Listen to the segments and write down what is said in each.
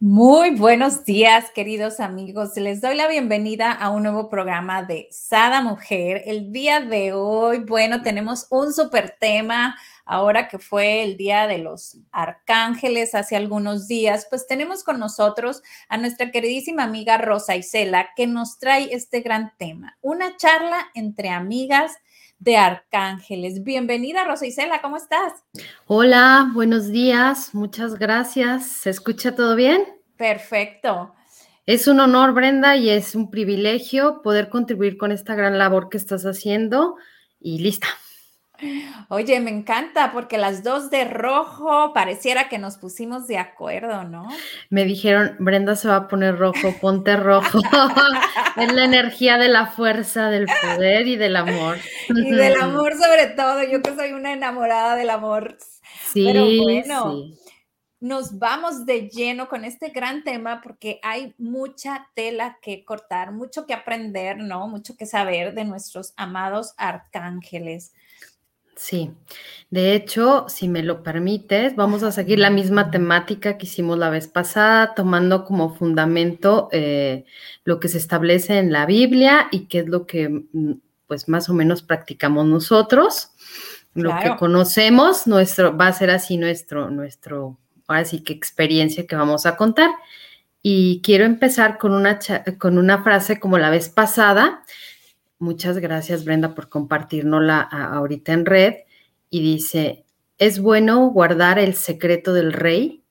Muy buenos días, queridos amigos. Les doy la bienvenida a un nuevo programa de Sada Mujer. El día de hoy, bueno, tenemos un súper tema. Ahora que fue el Día de los Arcángeles hace algunos días, pues tenemos con nosotros a nuestra queridísima amiga Rosa Isela, que nos trae este gran tema, una charla entre amigas de Arcángeles. Bienvenida, Rosa Isela, ¿cómo estás? Hola, buenos días, muchas gracias. ¿Se escucha todo bien? Perfecto. Es un honor, Brenda, y es un privilegio poder contribuir con esta gran labor que estás haciendo y lista. Oye, me encanta porque las dos de rojo pareciera que nos pusimos de acuerdo, ¿no? Me dijeron, Brenda se va a poner rojo, ponte rojo. es la energía de la fuerza, del poder y del amor. y del amor sobre todo, yo que soy una enamorada del amor. Sí, Pero bueno, nos vamos de lleno con este gran tema porque hay mucha tela que cortar, mucho que aprender, ¿no? Mucho que saber de nuestros amados arcángeles. Sí, de hecho, si me lo permites, vamos a seguir la misma temática que hicimos la vez pasada, tomando como fundamento eh, lo que se establece en la Biblia y qué es lo que, mm, pues, más o menos practicamos nosotros. Lo que conocemos, nuestro, va a ser así nuestro, nuestro, ahora sí que experiencia que vamos a contar. Y quiero empezar con una, con una frase como la vez pasada, Muchas gracias, Brenda, por compartirnosla ahorita en red. Y dice, es bueno guardar el secreto del rey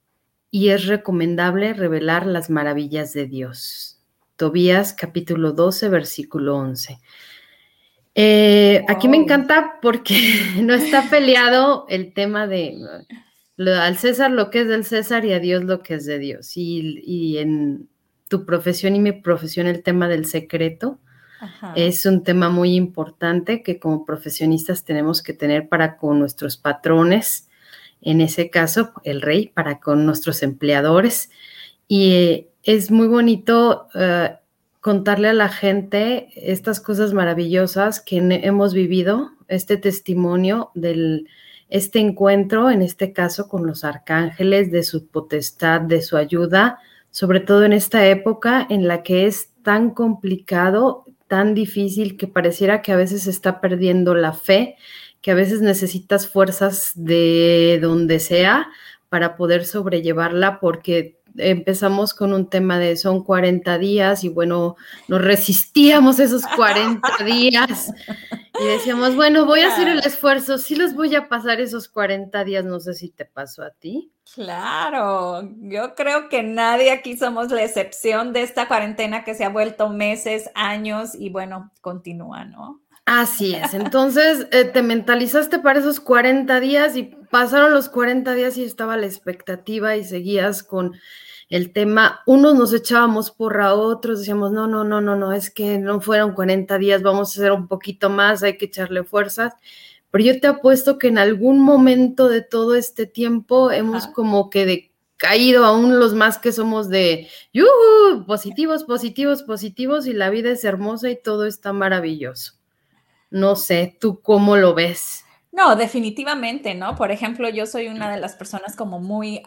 y es recomendable revelar las maravillas de Dios. Tobías capítulo 12, versículo 11. Eh, aquí me encanta porque no está peleado el tema de al César lo que es del César y a Dios lo que es de Dios. Y, y en tu profesión y mi profesión el tema del secreto es un tema muy importante que como profesionistas tenemos que tener para con nuestros patrones, en ese caso el rey, para con nuestros empleadores. Y eh, es muy bonito eh, contarle a la gente estas cosas maravillosas que hemos vivido, este testimonio del este encuentro, en este caso con los arcángeles, de su potestad, de su ayuda, sobre todo en esta época en la que es tan complicado tan difícil que pareciera que a veces se está perdiendo la fe, que a veces necesitas fuerzas de donde sea para poder sobrellevarla porque empezamos con un tema de son 40 días y bueno, nos resistíamos esos 40 días y decíamos, bueno, voy a hacer el esfuerzo, sí les voy a pasar esos 40 días, no sé si te pasó a ti. Claro, yo creo que nadie aquí somos la excepción de esta cuarentena que se ha vuelto meses, años y bueno, continúa, ¿no? Así es, entonces eh, te mentalizaste para esos 40 días y pasaron los 40 días y estaba la expectativa y seguías con el tema, unos nos echábamos porra, otros decíamos, no, no, no, no, no, es que no fueron 40 días, vamos a hacer un poquito más, hay que echarle fuerzas. Pero yo te apuesto que en algún momento de todo este tiempo hemos como que de, caído aún los más que somos de ¡yuhu! positivos, positivos, positivos y la vida es hermosa y todo está maravilloso. No sé, ¿tú cómo lo ves? No, definitivamente, ¿no? Por ejemplo, yo soy una de las personas como muy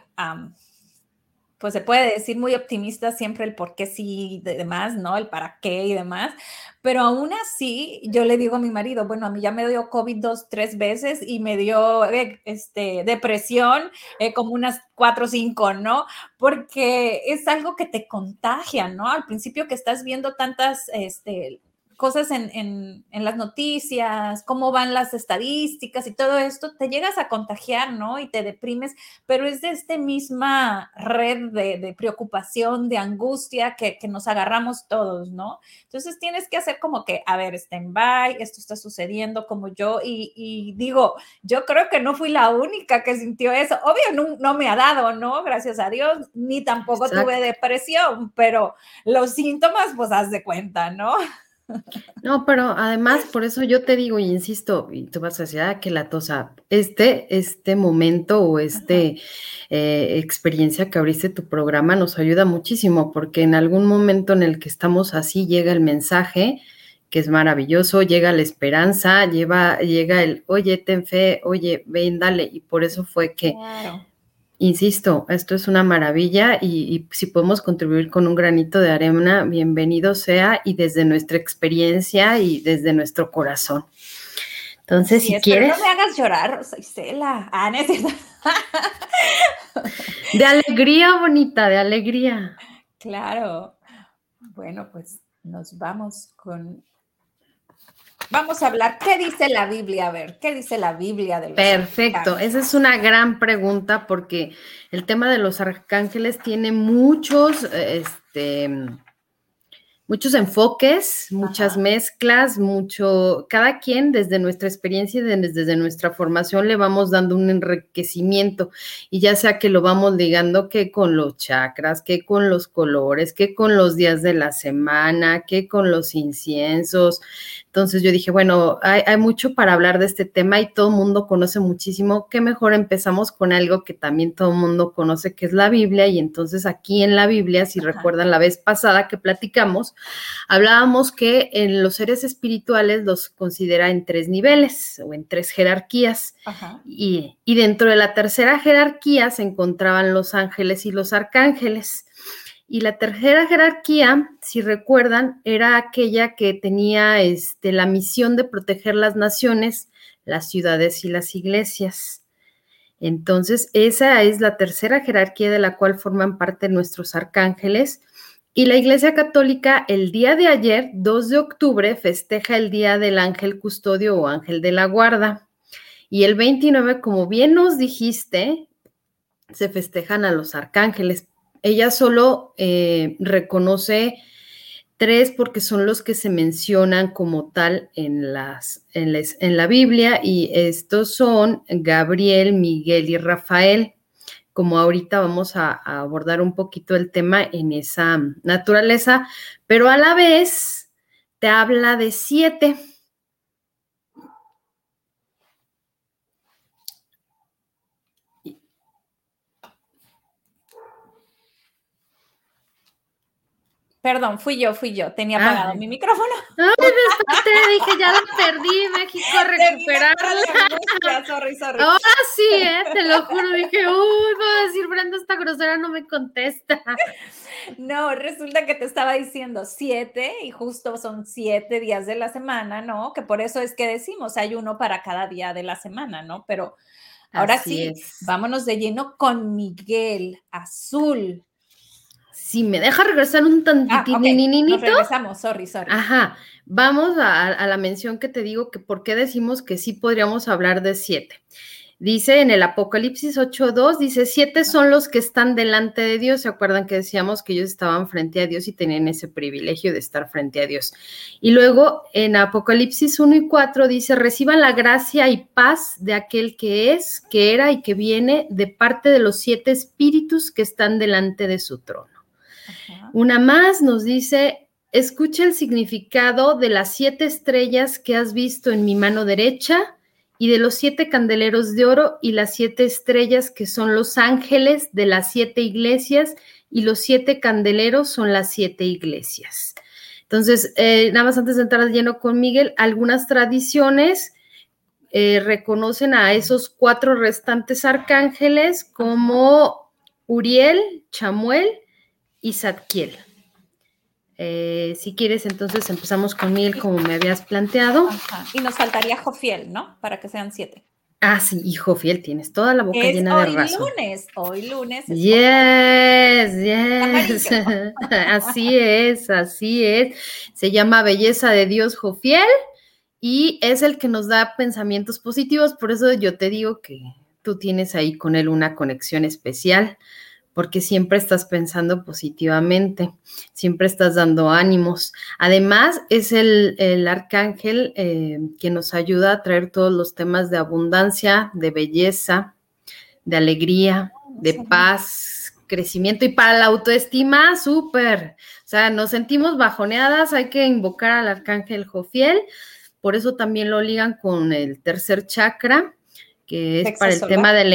pues se puede decir muy optimista siempre el por qué sí y demás, ¿no? El para qué y demás. Pero aún así, yo le digo a mi marido, bueno, a mí ya me dio COVID dos, tres veces y me dio eh, este, depresión eh, como unas cuatro o cinco, ¿no? Porque es algo que te contagia, ¿no? Al principio que estás viendo tantas, este, cosas en, las noticias, cómo van las estadísticas y todo esto, te llegas a contagiar, ¿no? Y te deprimes, pero es de esta misma red de, preocupación, de angustia que, nos agarramos todos, ¿no? Entonces tienes que hacer como que, a ver, stand by, esto está sucediendo como yo, y, digo, yo creo que no fui la única que sintió eso. Obvio, no, me ha dado, ¿no? Gracias a Dios, ni tampoco tuve depresión, pero los síntomas, pues haz de cuenta, ¿no? No, pero además, por eso yo te digo y insisto, y tú vas a decir, ah, que la tosa, este, este momento o este eh, experiencia que abriste tu programa nos ayuda muchísimo, porque en algún momento en el que estamos así llega el mensaje, que es maravilloso, llega la esperanza, lleva, llega el, oye, ten fe, oye, ven, dale, y por eso fue que insisto, esto es una maravilla y, si podemos contribuir con un granito de arena, bienvenido sea y desde nuestra experiencia y desde nuestro corazón. Entonces, si quieres. No me hagas llorar, Isela. Ah, de alegría, bonita, de alegría. Claro. Bueno, pues nos vamos con Vamos a hablar, ¿qué dice la Biblia? A ver, ¿qué dice la Biblia de los Perfecto, esa es una gran pregunta porque el tema de los arcángeles tiene muchos, este, muchos enfoques, muchas mezclas, mucho, cada quien desde nuestra experiencia y desde, nuestra formación le vamos dando un enriquecimiento y ya sea que lo vamos ligando que con los chakras, que con los colores, que con los días de la semana, que con los inciensos. Entonces yo dije, bueno, hay, hay mucho para hablar de este tema y todo el mundo conoce muchísimo. Qué mejor empezamos con algo que también todo el mundo conoce, que es la Biblia. Y entonces aquí en la Biblia, si recuerdan la vez pasada que platicamos, Hablábamos que en los seres espirituales los considera en tres niveles o en tres jerarquías. Y, y dentro de la tercera jerarquía se encontraban los ángeles y los arcángeles. Y la tercera jerarquía, si recuerdan, era aquella que tenía este, la misión de proteger las naciones, las ciudades y las iglesias. Entonces, esa es la tercera jerarquía de la cual forman parte nuestros arcángeles y la Iglesia Católica el día de ayer, 2 de octubre, festeja el Día del Ángel Custodio o Ángel de la Guarda. Y el 29, como bien nos dijiste, se festejan a los arcángeles. Ella solo eh, reconoce tres porque son los que se mencionan como tal en, las, en, en la Biblia y estos son Gabriel, Miguel y Rafael como ahorita vamos a, abordar un poquito el tema en esa naturaleza, pero a la vez te habla de siete. Perdón, fui yo, fui yo. Tenía apagado mi micrófono. Ay, te dije, ya la perdí, México, recuperarla. Sorry, sorry. Ahora sí, ¿eh? te lo juro. Dije, uy, voy a decir, Brenda, esta grosera no me contesta. No, resulta que te estaba diciendo siete y justo son siete días de la semana, ¿no? Que por eso es que decimos, hay uno para cada día de la semana, ¿no? Pero ahora sí, vámonos de lleno con Miguel Azul si me deja regresar un tantito. Ah, Nos regresamos, sorry, sorry. Ajá, vamos a, la mención que te digo que por qué decimos que sí podríamos hablar de siete. Dice en el Apocalipsis 8.2, dice, siete son los que están delante de Dios. ¿Se acuerdan que decíamos que ellos estaban frente a Dios y tenían ese privilegio de estar frente a Dios? Y luego en Apocalipsis 1 y 4 dice, reciban la gracia y paz de aquel que es, que era y que viene de parte de los siete espíritus que están delante de su trono. Una más nos dice, escucha el significado de las siete estrellas que has visto en mi mano derecha y de los siete candeleros de oro y las siete estrellas que son los ángeles de las siete iglesias y los siete candeleros son las siete iglesias. Entonces, eh, nada más antes de entrar lleno con Miguel, algunas tradiciones eh, reconocen a esos cuatro restantes arcángeles como Uriel, Chamuel, y Zadkiel. Eh, si quieres, entonces empezamos con Miguel como me habías planteado. Y nos faltaría Jofiel, ¿no? Para que sean siete. Ah, sí, hijo fiel, tienes toda la boca llena de razón. Hoy lunes, hoy lunes. yes, yes. así es, así es. Se llama Belleza de Dios, Jofiel, y es el que nos da pensamientos positivos. Por eso yo te digo que tú tienes ahí con él una conexión especial porque siempre estás pensando positivamente, siempre estás dando ánimos. Además, es el, arcángel eh, que nos ayuda a traer todos los temas de abundancia, de belleza, de alegría, de paz, crecimiento y para la autoestima, súper. O sea, nos sentimos bajoneadas, hay que invocar al arcángel Jofiel, por eso también lo ligan con el tercer chakra, que es para el tema del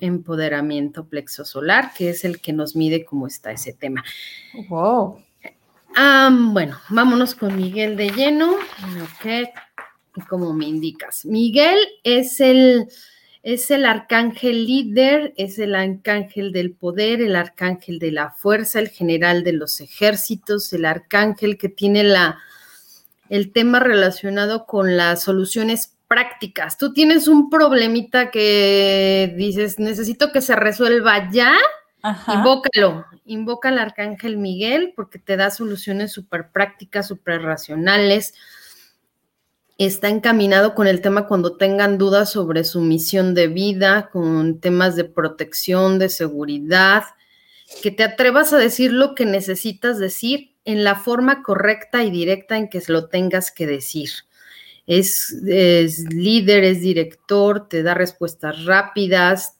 empoderamiento plexo solar, que es el que nos mide cómo está ese tema. Wow. bueno, vámonos con Miguel de lleno. Ok, como me indicas. Miguel es el, es el arcángel líder, es el arcángel del poder, el arcángel de la fuerza, el general de los ejércitos, el arcángel que tiene la, el tema relacionado con las soluciones prácticas. Tú tienes un problemita que dices, necesito que se resuelva ya, invócalo, invoca al arcángel Miguel porque te da soluciones súper prácticas, súper racionales. Está encaminado con el tema cuando tengan dudas sobre su misión de vida, con temas de protección, de seguridad, que te atrevas a decir lo que necesitas decir en la forma correcta y directa en que lo tengas que decir es, líder, es director, te da respuestas rápidas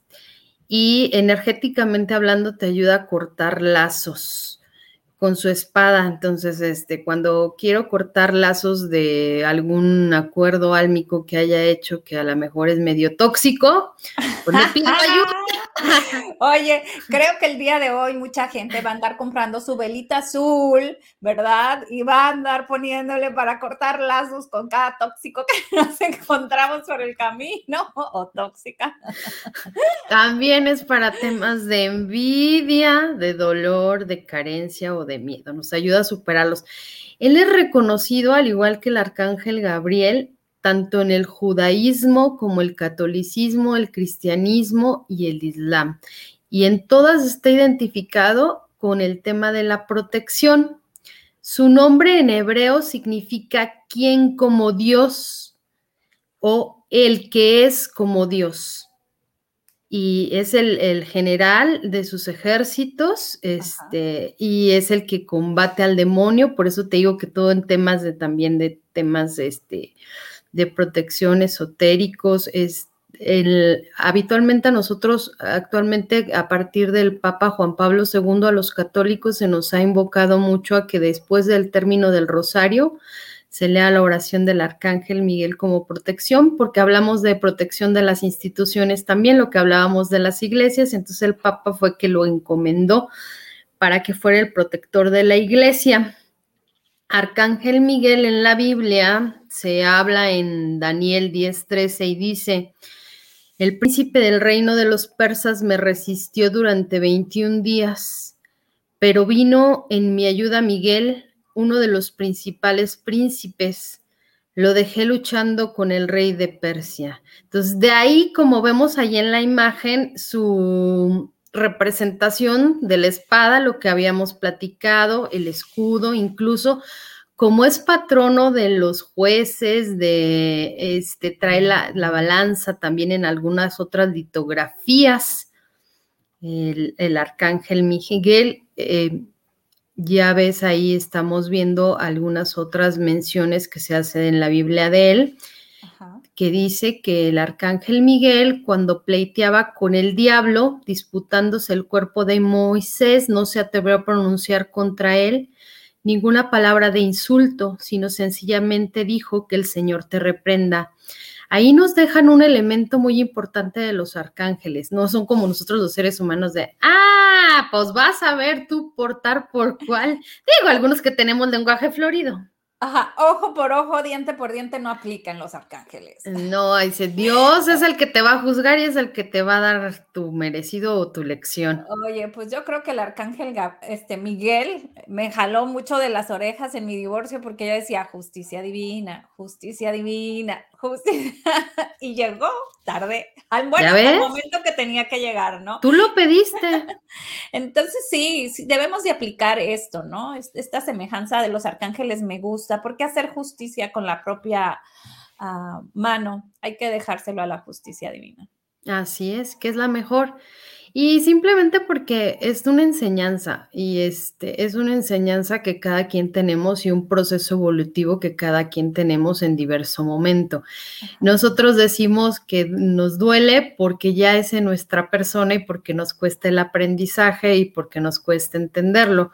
y energéticamente hablando te ayuda a cortar lazos con su espada. Entonces, este, cuando quiero cortar lazos de algún acuerdo álmico que haya hecho que a lo mejor es medio tóxico, pues le pido ayuda. Oye, creo que el día de hoy mucha gente va a andar comprando su velita azul, ¿verdad? Y va a andar poniéndole para cortar lazos con cada tóxico que nos encontramos por el camino o tóxica. También es para temas de envidia, de dolor, de carencia o de miedo. Nos ayuda a superarlos. Él es reconocido, al igual que el arcángel Gabriel, tanto en el judaísmo como el catolicismo, el cristianismo y el islam. Y en todas está identificado con el tema de la protección. Su nombre en hebreo significa quien como Dios o el que es como Dios. Y es el, general de sus ejércitos, este, y es el que combate al demonio, por eso te digo que todo en temas de también de temas este, de protección esotéricos. Es el, habitualmente a nosotros, actualmente a partir del Papa Juan Pablo II, a los católicos se nos ha invocado mucho a que después del término del rosario se lea la oración del Arcángel Miguel como protección, porque hablamos de protección de las instituciones también, lo que hablábamos de las iglesias, entonces el Papa fue que lo encomendó para que fuera el protector de la iglesia. Arcángel Miguel en la Biblia se habla en Daniel 10:13 y dice, el príncipe del reino de los persas me resistió durante 21 días, pero vino en mi ayuda Miguel, uno de los principales príncipes. Lo dejé luchando con el rey de Persia. Entonces, de ahí, como vemos ahí en la imagen, su representación de la espada, lo que habíamos platicado, el escudo, incluso como es patrono de los jueces, de este, trae la, balanza también en algunas otras litografías, el, arcángel Miguel, eh, ya ves ahí estamos viendo algunas otras menciones que se hacen en la Biblia de él que dice que el arcángel Miguel, cuando pleiteaba con el diablo, disputándose el cuerpo de Moisés, no se atrevió a pronunciar contra él ninguna palabra de insulto, sino sencillamente dijo que el Señor te reprenda. Ahí nos dejan un elemento muy importante de los arcángeles. No son como nosotros los seres humanos de, ah, pues vas a ver tú portar por cuál. Digo, algunos que tenemos lenguaje florido. Ajá, ojo por ojo, diente por diente no aplican los arcángeles. No, dice, Dios es el que te va a juzgar y es el que te va a dar tu merecido o tu lección. Oye, pues yo creo que el arcángel este, Miguel me jaló mucho de las orejas en mi divorcio porque yo decía justicia divina, justicia divina, y llegó tarde, al, bueno, al momento que tenía que llegar, ¿no? Tú lo pediste. Entonces sí, debemos de aplicar esto, ¿no? Esta semejanza de los arcángeles me gusta, porque hacer justicia con la propia ah, mano, hay que dejárselo a la justicia divina. Así es, que es la mejor. Y simplemente porque es una enseñanza y este es una enseñanza que cada quien tenemos y un proceso evolutivo que cada quien tenemos en diverso momento. Nosotros decimos que nos duele porque ya es en nuestra persona y porque nos cuesta el aprendizaje y porque nos cuesta entenderlo.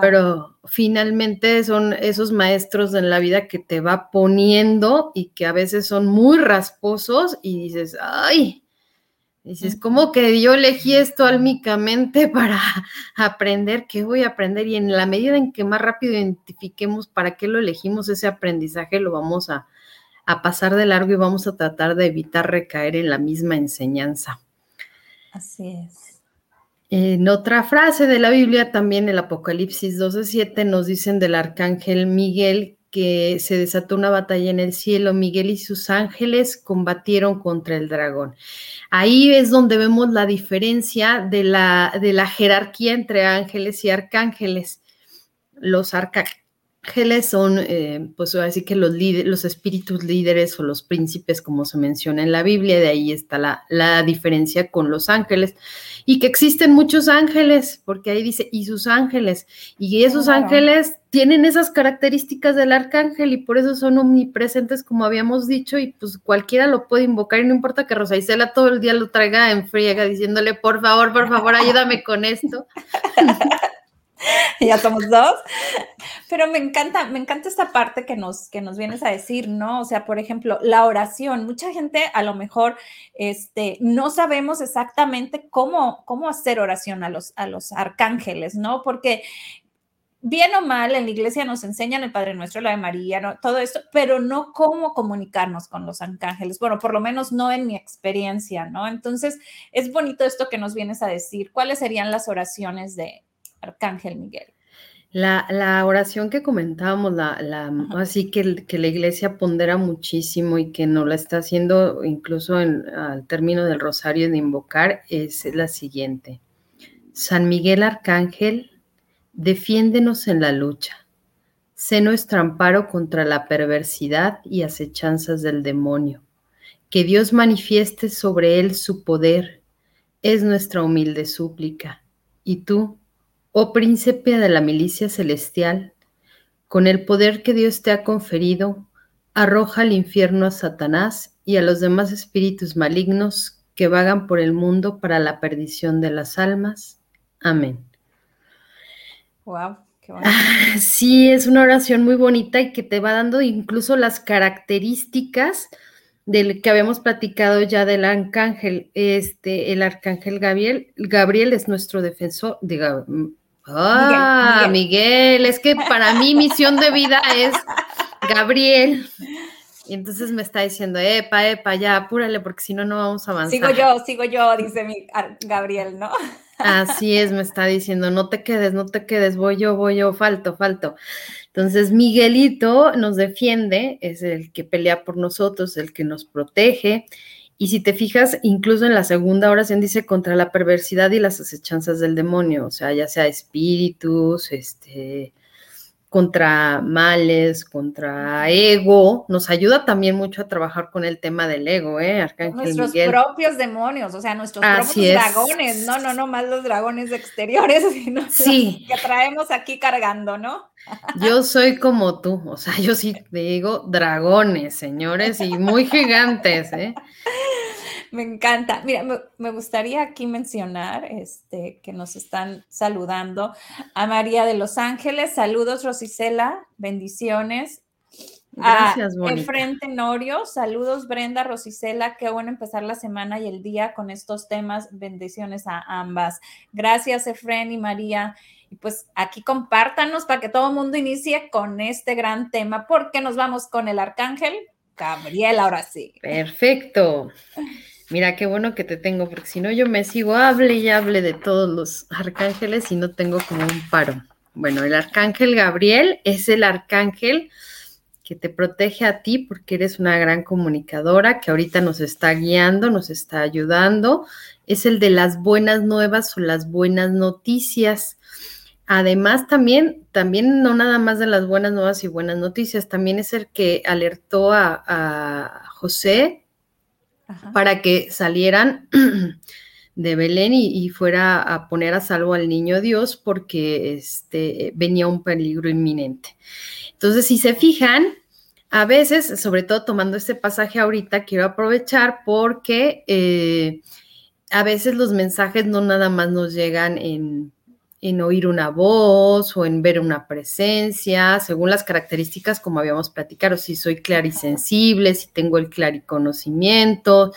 Pero finalmente son esos maestros en la vida que te va poniendo y que a veces son muy rasposos y dices, ay, Dices, ¿cómo que yo elegí esto álmicamente para aprender? ¿Qué voy a aprender? Y en la medida en que más rápido identifiquemos para qué lo elegimos, ese aprendizaje lo vamos a, pasar de largo y vamos a tratar de evitar recaer en la misma enseñanza. Así es. En otra frase de la Biblia, también el Apocalipsis 12:7, nos dicen del arcángel Miguel que se desató una batalla en el cielo, Miguel y sus ángeles combatieron contra el dragón. Ahí es donde vemos la diferencia de la, de la jerarquía entre ángeles y arcángeles. Los arcángeles son, eh, pues así que los, los espíritus líderes o los príncipes, como se menciona en la Biblia, de ahí está la, la diferencia con los ángeles. Y que existen muchos ángeles, porque ahí dice, y sus ángeles, y esos ángeles tienen esas características del arcángel y por eso son omnipresentes, como habíamos dicho, y pues cualquiera lo puede invocar y no importa que Rosa Isela todo el día lo traiga en friega diciéndole, por favor, por favor, ayúdame con esto. ya somos dos. Pero me encanta, me encanta esta parte que nos, que nos vienes a decir, ¿no? O sea, por ejemplo, la oración. Mucha gente a lo mejor este, no sabemos exactamente cómo, cómo hacer oración a los, a los arcángeles, ¿no? Porque bien o mal, en la iglesia nos enseñan el Padre Nuestro, la de María, ¿no? todo esto, pero no cómo comunicarnos con los arcángeles. Bueno, por lo menos no en mi experiencia, ¿no? Entonces, es bonito esto que nos vienes a decir. ¿Cuáles serían las oraciones de, Arcángel Miguel. La, oración que comentábamos, la, así que, que, la iglesia pondera muchísimo y que no la está haciendo incluso en, al término del rosario de invocar, es la siguiente. San Miguel Arcángel, defiéndenos en la lucha. Sé nuestro amparo contra la perversidad y acechanzas del demonio. Que Dios manifieste sobre él su poder, es nuestra humilde súplica. Y tú, Oh príncipe de la milicia celestial, con el poder que Dios te ha conferido, arroja al infierno a Satanás y a los demás espíritus malignos que vagan por el mundo para la perdición de las almas. Amén. Wow. Qué sí, es una oración muy bonita y que te va dando incluso las características del que habíamos platicado ya del arcángel. Este, el arcángel Gabriel, Gabriel es nuestro defensor, diga, Ah, Miguel, es que para mí misión de vida es Gabriel. Y entonces me está diciendo, epa, epa, ya, apúrale, porque si no, no vamos a avanzar. Sigo yo, sigo yo, dice mi Gabriel, ¿no? Así es, me está diciendo, no te quedes, no te quedes, voy yo, voy yo, falto, falto. Entonces, Miguelito nos defiende, es el que pelea por nosotros, el que nos protege, y si te fijas, incluso en la segunda oración dice contra la perversidad y las acechanzas del demonio, o sea, ya sea espíritus, este, contra males, contra ego, nos ayuda también mucho a trabajar con el tema del ego, ¿eh? Arcángel nuestros propios demonios, o sea, nuestros propios dragones, no, no, no más los dragones exteriores, sino sí. que traemos aquí cargando, ¿no? Yo soy como tú, o sea, yo sí te digo dragones, señores, y muy gigantes, ¿eh? Me encanta. Mira, me, gustaría aquí mencionar este, que nos están saludando a María de Los Ángeles. Saludos, Rosicela. Bendiciones. Gracias, a Enfrente Norio. Saludos, Brenda, Rosicela. Qué bueno empezar la semana y el día con estos temas. Bendiciones a ambas. Gracias, Efren y María. Y pues aquí compártanos para que todo el mundo inicie con este gran tema, porque nos vamos con el arcángel Gabriel ahora sí. Perfecto. Mira, qué bueno que te tengo, porque si no yo me sigo, hable y hable de todos los arcángeles y no tengo como un paro. Bueno, el arcángel Gabriel es el arcángel que te protege a ti porque eres una gran comunicadora que ahorita nos está guiando, nos está ayudando. Es el de las buenas nuevas o las buenas noticias. Además, también, también no nada más de las buenas nuevas y buenas noticias, también es el que alertó a, José para que salieran de Belén y, fuera a poner a salvo al niño Dios porque este, venía un peligro inminente. Entonces, si se fijan, a veces, sobre todo tomando este pasaje ahorita, quiero aprovechar porque eh, a veces los mensajes no nada más nos llegan en, en oír una voz o en ver una presencia, según las características como habíamos platicado, si soy clarisensible, si tengo el clariconocimiento,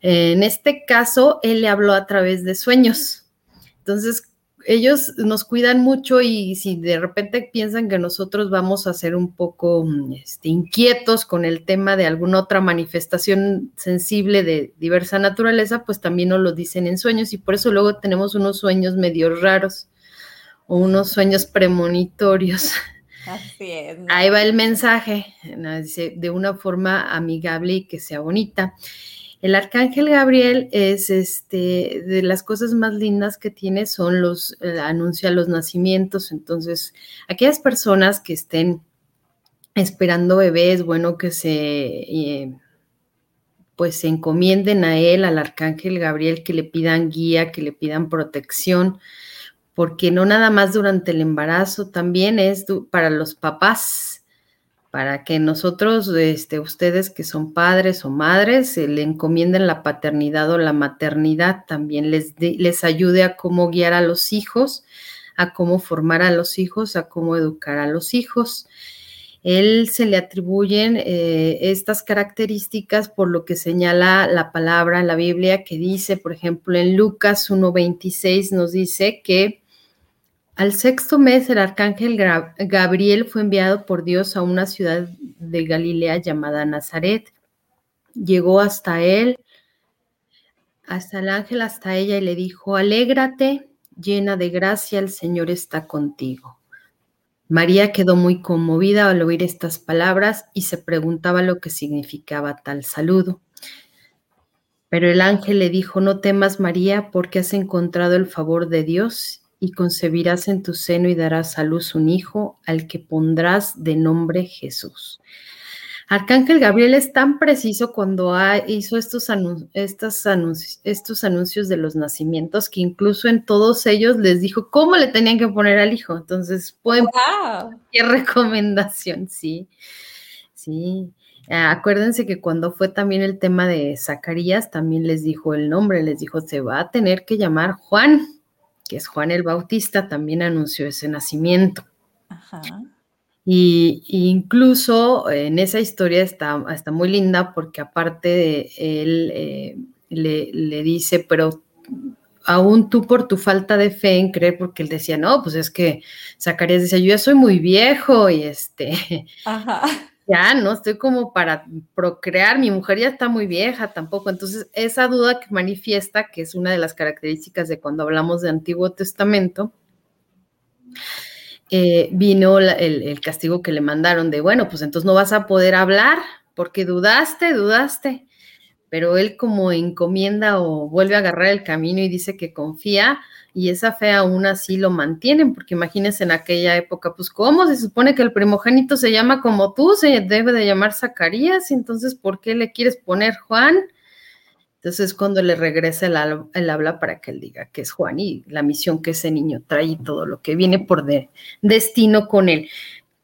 en este caso, él le habló a través de sueños. Entonces, ellos nos cuidan mucho y si de repente piensan que nosotros vamos a ser un poco este, inquietos con el tema de alguna otra manifestación sensible de diversa naturaleza, pues también nos lo dicen en sueños y por eso luego tenemos unos sueños medio raros o unos sueños premonitorios. Así es. Ahí va el mensaje, dice, de una forma amigable y que sea bonita. El arcángel Gabriel es este de las cosas más lindas que tiene son los eh, anuncia los nacimientos, entonces aquellas personas que estén esperando bebés, bueno que se eh, pues se encomienden a él, al arcángel Gabriel, que le pidan guía, que le pidan protección, porque no nada más durante el embarazo, también es para los papás, para que nosotros, este, ustedes que son padres o madres, le encomienden la paternidad o la maternidad, también les, les ayude a cómo guiar a los hijos, a cómo formar a los hijos, a cómo educar a los hijos. Él se le atribuyen eh, estas características por lo que señala la palabra en la Biblia que dice, por ejemplo, en Lucas 1.26 nos dice que al sexto mes, el arcángel Gabriel fue enviado por Dios a una ciudad de Galilea llamada Nazaret. Llegó hasta él, hasta el ángel, hasta ella, y le dijo, alégrate, llena de gracia, el Señor está contigo. María quedó muy conmovida al oír estas palabras y se preguntaba lo que significaba tal saludo. Pero el ángel le dijo, no temas María, porque has encontrado el favor de Dios y concebirás en tu seno y darás a luz un hijo al que pondrás de nombre Jesús. Arcángel Gabriel es tan preciso cuando hizo estos, estos, anuncios, estos anuncios de los nacimientos que incluso en todos ellos les dijo cómo le tenían que poner al hijo. Entonces, pueden qué recomendación, sí, sí. Ah, acuérdense que cuando fue también el tema de Zacarías, también les dijo el nombre, les dijo, se va a tener que llamar Juan que es Juan el Bautista, también anunció ese nacimiento. Y, incluso en esa historia está, está, muy linda porque aparte de él eh, le, dice, pero aún tú por tu falta de fe en creer, porque él decía, no, pues es que Zacarías decía, yo ya soy muy viejo y este, Ajá ya no estoy como para procrear, mi mujer ya está muy vieja tampoco. Entonces, esa duda que manifiesta, que es una de las características de cuando hablamos de Antiguo Testamento, eh, vino el, castigo que le mandaron de, bueno, pues entonces no vas a poder hablar porque dudaste, dudaste. Pero él como encomienda o vuelve a agarrar el camino y dice que confía, y esa fe aún así lo mantienen, porque imagínense en aquella época, pues cómo se supone que el primogénito se llama como tú, se debe de llamar Zacarías, entonces ¿por qué le quieres poner Juan? Entonces cuando le regresa el, habla para que él diga que es Juan y la misión que ese niño trae y todo lo que viene por de, destino con él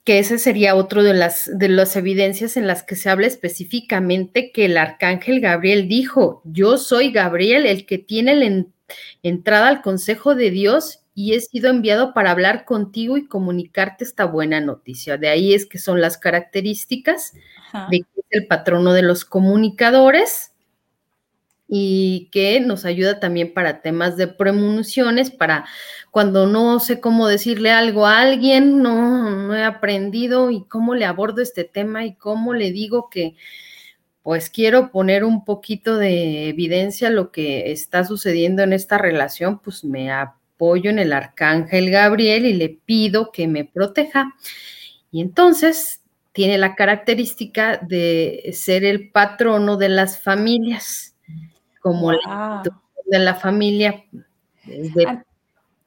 que ese sería otro de las, de las evidencias en las que se habla específicamente que el arcángel Gabriel dijo, yo soy Gabriel, el que tiene el entrada al consejo de Dios y he sido enviado para hablar contigo y comunicarte esta buena noticia. De ahí es que son las características de que es el patrono de los comunicadores y que nos ayuda también para temas de premoniciones, para cuando no sé cómo decirle algo a alguien, no, no he aprendido y cómo le abordo este tema y cómo le digo que, pues quiero poner un poquito de evidencia lo que está sucediendo en esta relación, pues me apoyo en el arcángel Gabriel y le pido que me proteja. Y entonces tiene la característica de ser el patrono de las familias, como de la familia.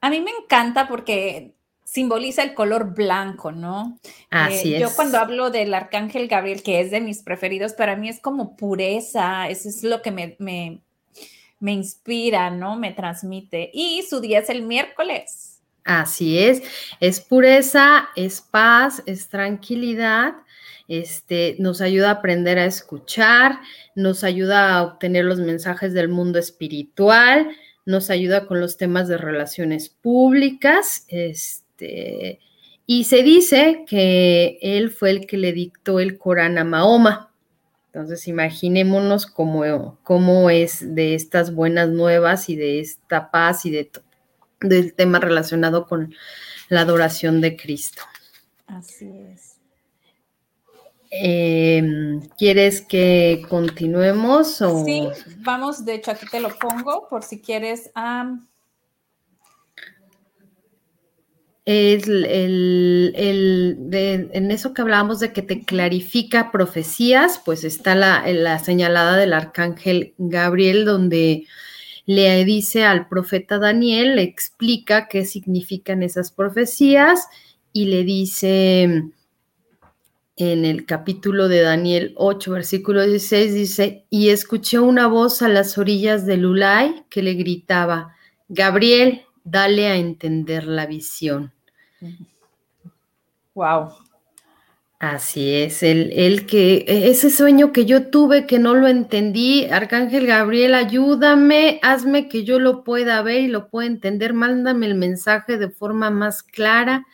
A, mí me encanta porque simboliza el color blanco, ¿no? Así eh, es. Yo cuando hablo del arcángel Gabriel, que es de mis preferidos, para mí es como pureza, eso es lo que me, me, me inspira, ¿no? Me transmite. Y su día es el miércoles. Así es, es pureza, es paz, es tranquilidad, este, nos ayuda a aprender a escuchar, nos ayuda a obtener los mensajes del mundo espiritual, nos ayuda con los temas de relaciones públicas, este, y se dice que él fue el que le dictó el Corán a Mahoma. Entonces, imaginémonos cómo, cómo es de estas buenas nuevas y de esta paz y de del tema relacionado con la adoración de Cristo. Así es. Em, ¿Quieres que continuemos? O... Sí, vamos, de hecho aquí te lo pongo por si quieres. Es el, en eso que hablábamos de que te clarifica profecías, pues está la, la señalada del arcángel Gabriel, donde le dice al profeta Daniel, le explica qué significan esas profecías y le dice en el capítulo de Daniel 8, versículo 16, dice, y escuché una voz a las orillas del Ulay que le gritaba, Gabriel, dale a entender la visión. Wow. Así es, el, el, que ese sueño que yo tuve que no lo entendí, Arcángel Gabriel, ayúdame, hazme que yo lo pueda ver y lo pueda entender, mándame el mensaje de forma más clara.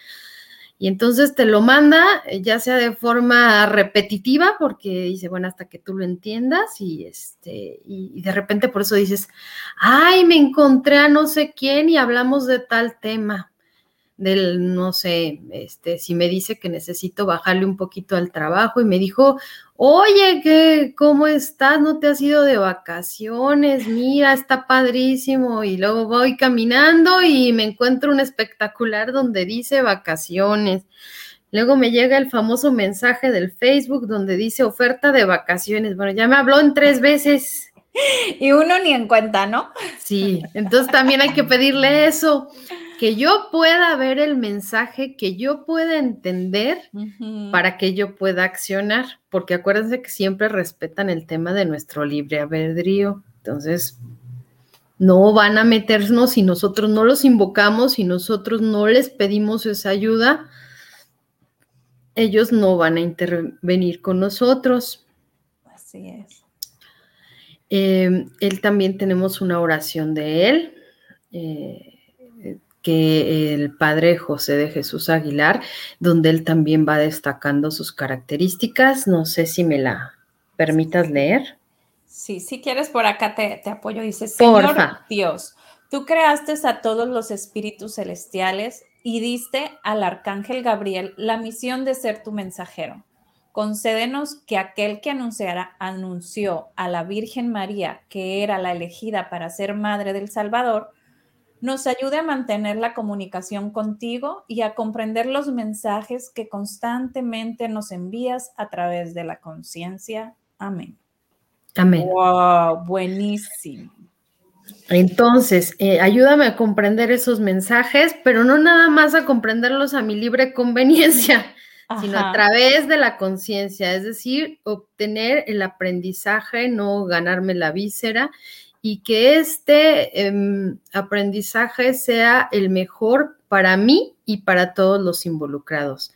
Y entonces te lo manda, ya sea de forma repetitiva, porque dice, bueno, hasta que tú lo entiendas, y este, y de repente por eso dices, ay, me encontré a no sé quién y hablamos de tal tema del, no sé, este, si me dice que necesito bajarle un poquito al trabajo y me dijo, oye, ¿qué, ¿cómo estás? ¿No te has ido de vacaciones? Mira, está padrísimo. Y luego voy caminando y me encuentro un espectacular donde dice vacaciones. Luego me llega el famoso mensaje del Facebook donde dice oferta de vacaciones. Bueno, ya me habló en tres veces. Y uno ni en cuenta, ¿no? Sí, entonces también hay que pedirle eso que yo pueda ver el mensaje, que yo pueda entender para que yo pueda accionar, porque acuérdense que siempre respetan el tema de nuestro libre albedrío. Entonces, no van a meternos si nosotros no los invocamos, si nosotros no les pedimos esa ayuda, ellos no van a intervenir con nosotros. Así es. Em, él también tenemos una oración de él. Eh, que el padre José de Jesús Aguilar, donde él también va destacando sus características. No sé si me la permitas leer. Sí, si quieres por acá te, apoyo. Dice, Señor Dios, tú creaste a todos los espíritus celestiales y diste al arcángel Gabriel la misión de ser tu mensajero. Concédenos que aquel que anunciara, anunció a la Virgen María que era la elegida para ser madre del Salvador, nos ayude a mantener la comunicación contigo y a comprender los mensajes que constantemente nos envías a través de la conciencia. Amén. Amén. Wow, buenísimo. Entonces, eh, ayúdame a comprender esos mensajes, pero no nada más a comprenderlos a mi libre conveniencia, sino a través de la conciencia, es decir, obtener el aprendizaje, no ganarme la víscera y que este em, aprendizaje sea el mejor para mí y para todos los involucrados.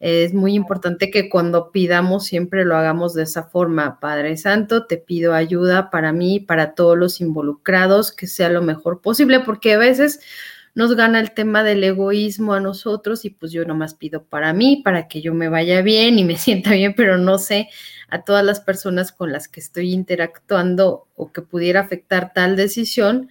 Es muy importante que cuando pidamos siempre lo hagamos de esa forma. Padre Santo, te pido ayuda para mí y para todos los involucrados, que sea lo mejor posible, porque a veces nos gana el tema del egoísmo a nosotros y pues yo nomás pido para mí, para que yo me vaya bien y me sienta bien, pero no sé a todas las personas con las que estoy interactuando o que pudiera afectar tal decisión,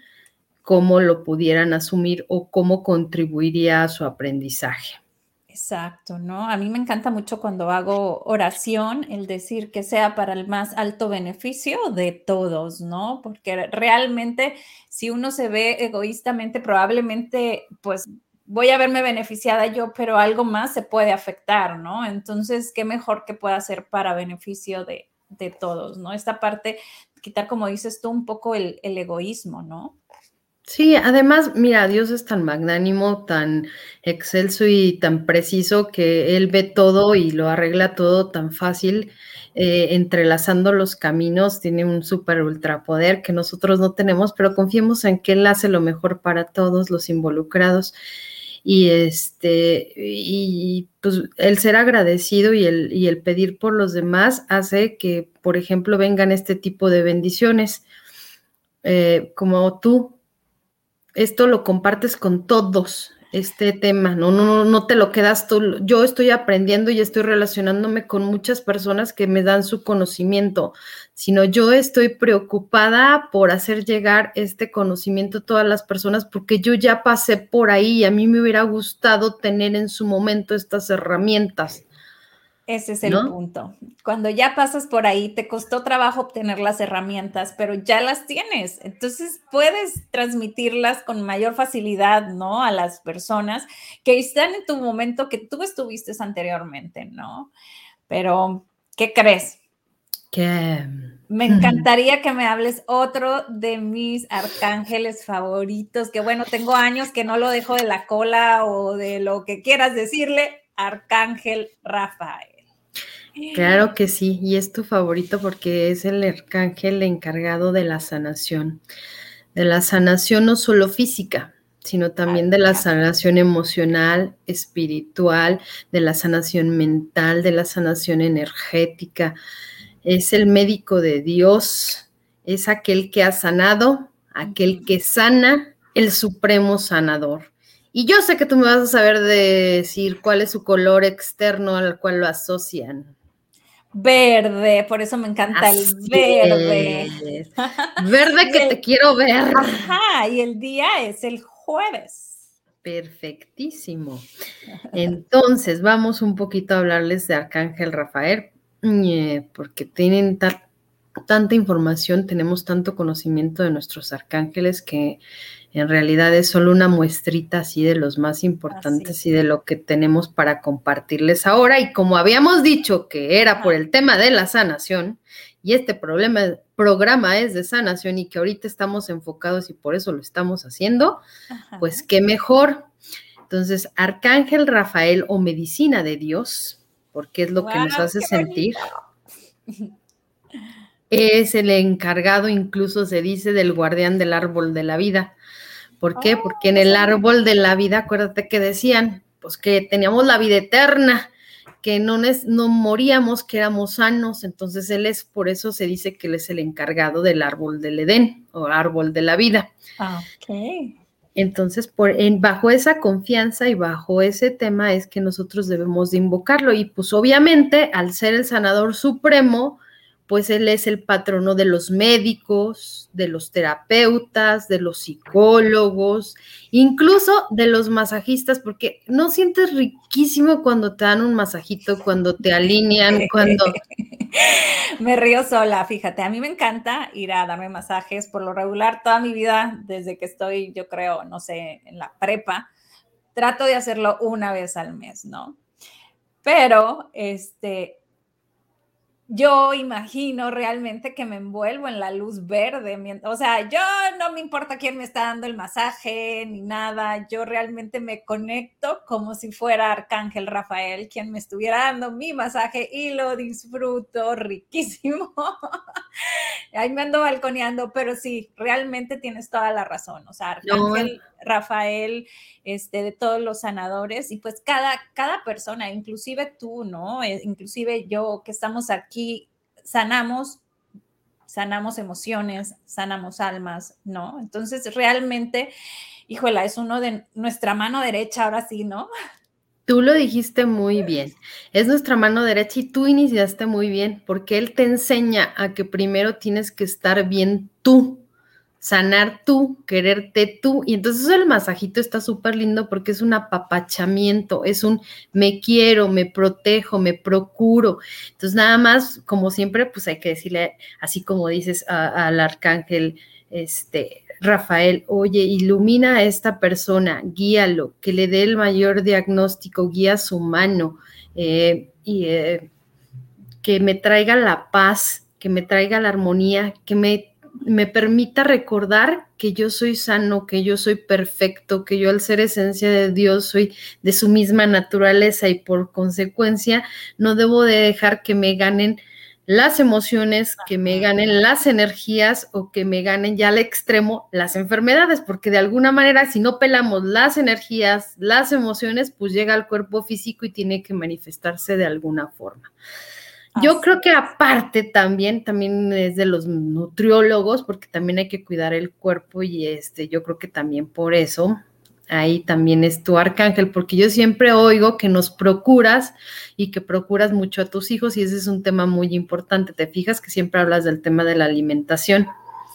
cómo lo pudieran asumir o cómo contribuiría a su aprendizaje. Exacto, ¿no? A mí me encanta mucho cuando hago oración el decir que sea para el más alto beneficio de todos, ¿no? Porque realmente si uno se ve egoístamente, probablemente pues voy a verme beneficiada yo, pero algo más se puede afectar, ¿no? Entonces, ¿qué mejor que pueda hacer para beneficio de, todos, ¿no? Esta parte, quitar, como dices tú, un poco el, el egoísmo, ¿no? Sí, además, mira, Dios es tan magnánimo, tan excelso y tan preciso que Él ve todo y lo arregla todo tan fácil, eh, entrelazando los caminos, tiene un super ultrapoder que nosotros no tenemos, pero confiemos en que Él hace lo mejor para todos los involucrados. Y este, y pues el ser agradecido y el, y el pedir por los demás hace que, por ejemplo, vengan este tipo de bendiciones, eh, como tú, esto lo compartes con todos, este tema, no, no, no te lo quedas tú. Yo estoy aprendiendo y estoy relacionándome con muchas personas que me dan su conocimiento, sino yo estoy preocupada por hacer llegar este conocimiento a todas las personas porque yo ya pasé por ahí y a mí me hubiera gustado tener en su momento estas herramientas. Ese es el punto. Cuando ya pasas por ahí, te costó trabajo obtener las herramientas, pero ya las tienes. Entonces puedes transmitirlas con mayor facilidad, ¿no? A las personas que están en tu momento que tú estuviste anteriormente, ¿no? Pero, ¿qué crees? Que me encantaría que me hables otro de mis arcángeles favoritos, que bueno, tengo años que no lo dejo de la cola o de lo que quieras decirle, Arcángel Rafael. Claro que sí, y es tu favorito porque es el arcángel encargado de la sanación, de la sanación no solo física, sino también de la sanación emocional, espiritual, de la sanación mental, de la sanación energética. Es el médico de Dios, es aquel que ha sanado, aquel que sana, el supremo sanador. Y yo sé que tú me vas a saber decir cuál es su color externo al cual lo asocian. Verde, por eso me encanta el verde. Verde que te quiero ver. Ajá, y el día es el jueves. Perfectísimo. Entonces, vamos un poquito a hablarles de Arcángel Rafael, eh, porque tienen tanta información, tenemos tanto conocimiento de nuestros arcángeles que en realidad es solo una muestrita así de los más importantes y de lo que tenemos para compartirles ahora. Y como habíamos dicho que era por el tema de la sanación, y este problema, programa es de sanación y que ahorita estamos enfocados y por eso lo estamos haciendo, pues qué mejor. Entonces, Arcángel Rafael o Medicina de Dios, porque es lo que nos hace sentir. Es el encargado, incluso se dice, del guardián del árbol de la vida. ¿Por qué? Oh, Porque en el árbol de la vida, acuérdate que decían, pues que teníamos la vida eterna, que no, no moríamos, que éramos sanos, entonces él es, por eso se dice que él es el encargado del árbol del Edén o árbol de la vida. Ah, ok. Entonces, por, en, bajo esa confianza y bajo ese tema es que nosotros debemos de invocarlo y pues obviamente al ser el sanador supremo, pues él es el patrono de los médicos, de los terapeutas, de los psicólogos, incluso de los masajistas, porque no sientes riquísimo cuando te dan un masajito, cuando te alinean, cuando... me río sola, fíjate, a mí me encanta ir a darme masajes por lo regular toda mi vida, desde que estoy, yo creo, no sé, en la prepa, trato de hacerlo una vez al mes, ¿no? Pero, este, yo imagino realmente que me envuelvo en la luz verde. O sea, yo no me importa quién me está dando el masaje ni nada. Yo realmente me conecto como si fuera Arcángel Rafael quien me estuviera dando mi masaje y lo disfruto riquísimo. Ahí me ando balconeando, pero sí, realmente tienes toda la razón. O sea, Arcángel Rafael, este, de todos los sanadores y pues cada, cada persona, inclusive tú, ¿no? Eh, inclusive yo que estamos aquí, sanamos, sanamos emociones, sanamos almas, ¿no? Entonces realmente, híjola, es uno de nuestra mano derecha, ahora sí, ¿no? Tú lo dijiste muy bien. Es nuestra mano derecha y tú iniciaste muy bien porque Él te enseña a que primero tienes que estar bien tú sanar tú, quererte tú. Y entonces el masajito está súper lindo porque es un apapachamiento, es un me quiero, me protejo, me procuro. Entonces nada más, como siempre, pues hay que decirle, así como dices al arcángel, este, Rafael, oye, ilumina a esta persona, guíalo, que le dé el mayor diagnóstico, guía su mano eh, y eh, que me traiga la paz, que me traiga la armonía, que me me permita recordar que yo soy sano, que yo soy perfecto, que yo al ser esencia de Dios soy de su misma naturaleza y por consecuencia no debo de dejar que me ganen las emociones, que me ganen las energías o que me ganen ya al extremo las enfermedades, porque de alguna manera si no pelamos las energías, las emociones, pues llega al cuerpo físico y tiene que manifestarse de alguna forma. Yo creo que aparte también, también es de los nutriólogos, porque también hay que cuidar el cuerpo y este, yo creo que también por eso ahí también es tu arcángel, porque yo siempre oigo que nos procuras y que procuras mucho a tus hijos y ese es un tema muy importante. Te fijas que siempre hablas del tema de la alimentación.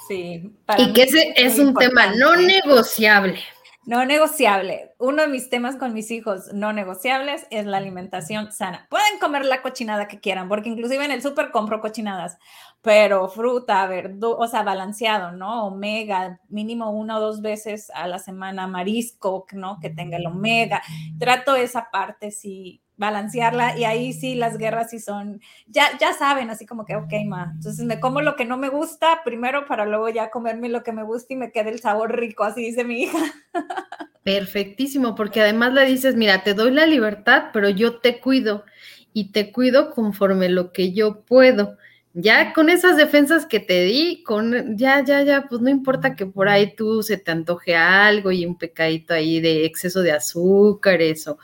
Sí. y que ese es, un tema no negociable. No negociable. Uno de mis temas con mis hijos no negociables es la alimentación sana. Pueden comer la cochinada que quieran, porque inclusive en el súper compro cochinadas, pero fruta, verdura, o sea, balanceado, ¿no? Omega, mínimo una o dos veces a la semana, marisco, ¿no? Que tenga el omega. Trato esa parte, sí, balancearla y ahí sí las guerras sí son, ya, ya saben, así como que, ok, ma, entonces me como lo que no me gusta primero para luego ya comerme lo que me gusta y me quede el sabor rico, así dice mi hija. Perfectísimo, porque además le dices, mira, te doy la libertad, pero yo te cuido y te cuido conforme lo que yo puedo. Ya con esas defensas que te di, con ya, ya, ya, pues no importa que por ahí tú se te antoje algo y un pecadito ahí de exceso de azúcar, eso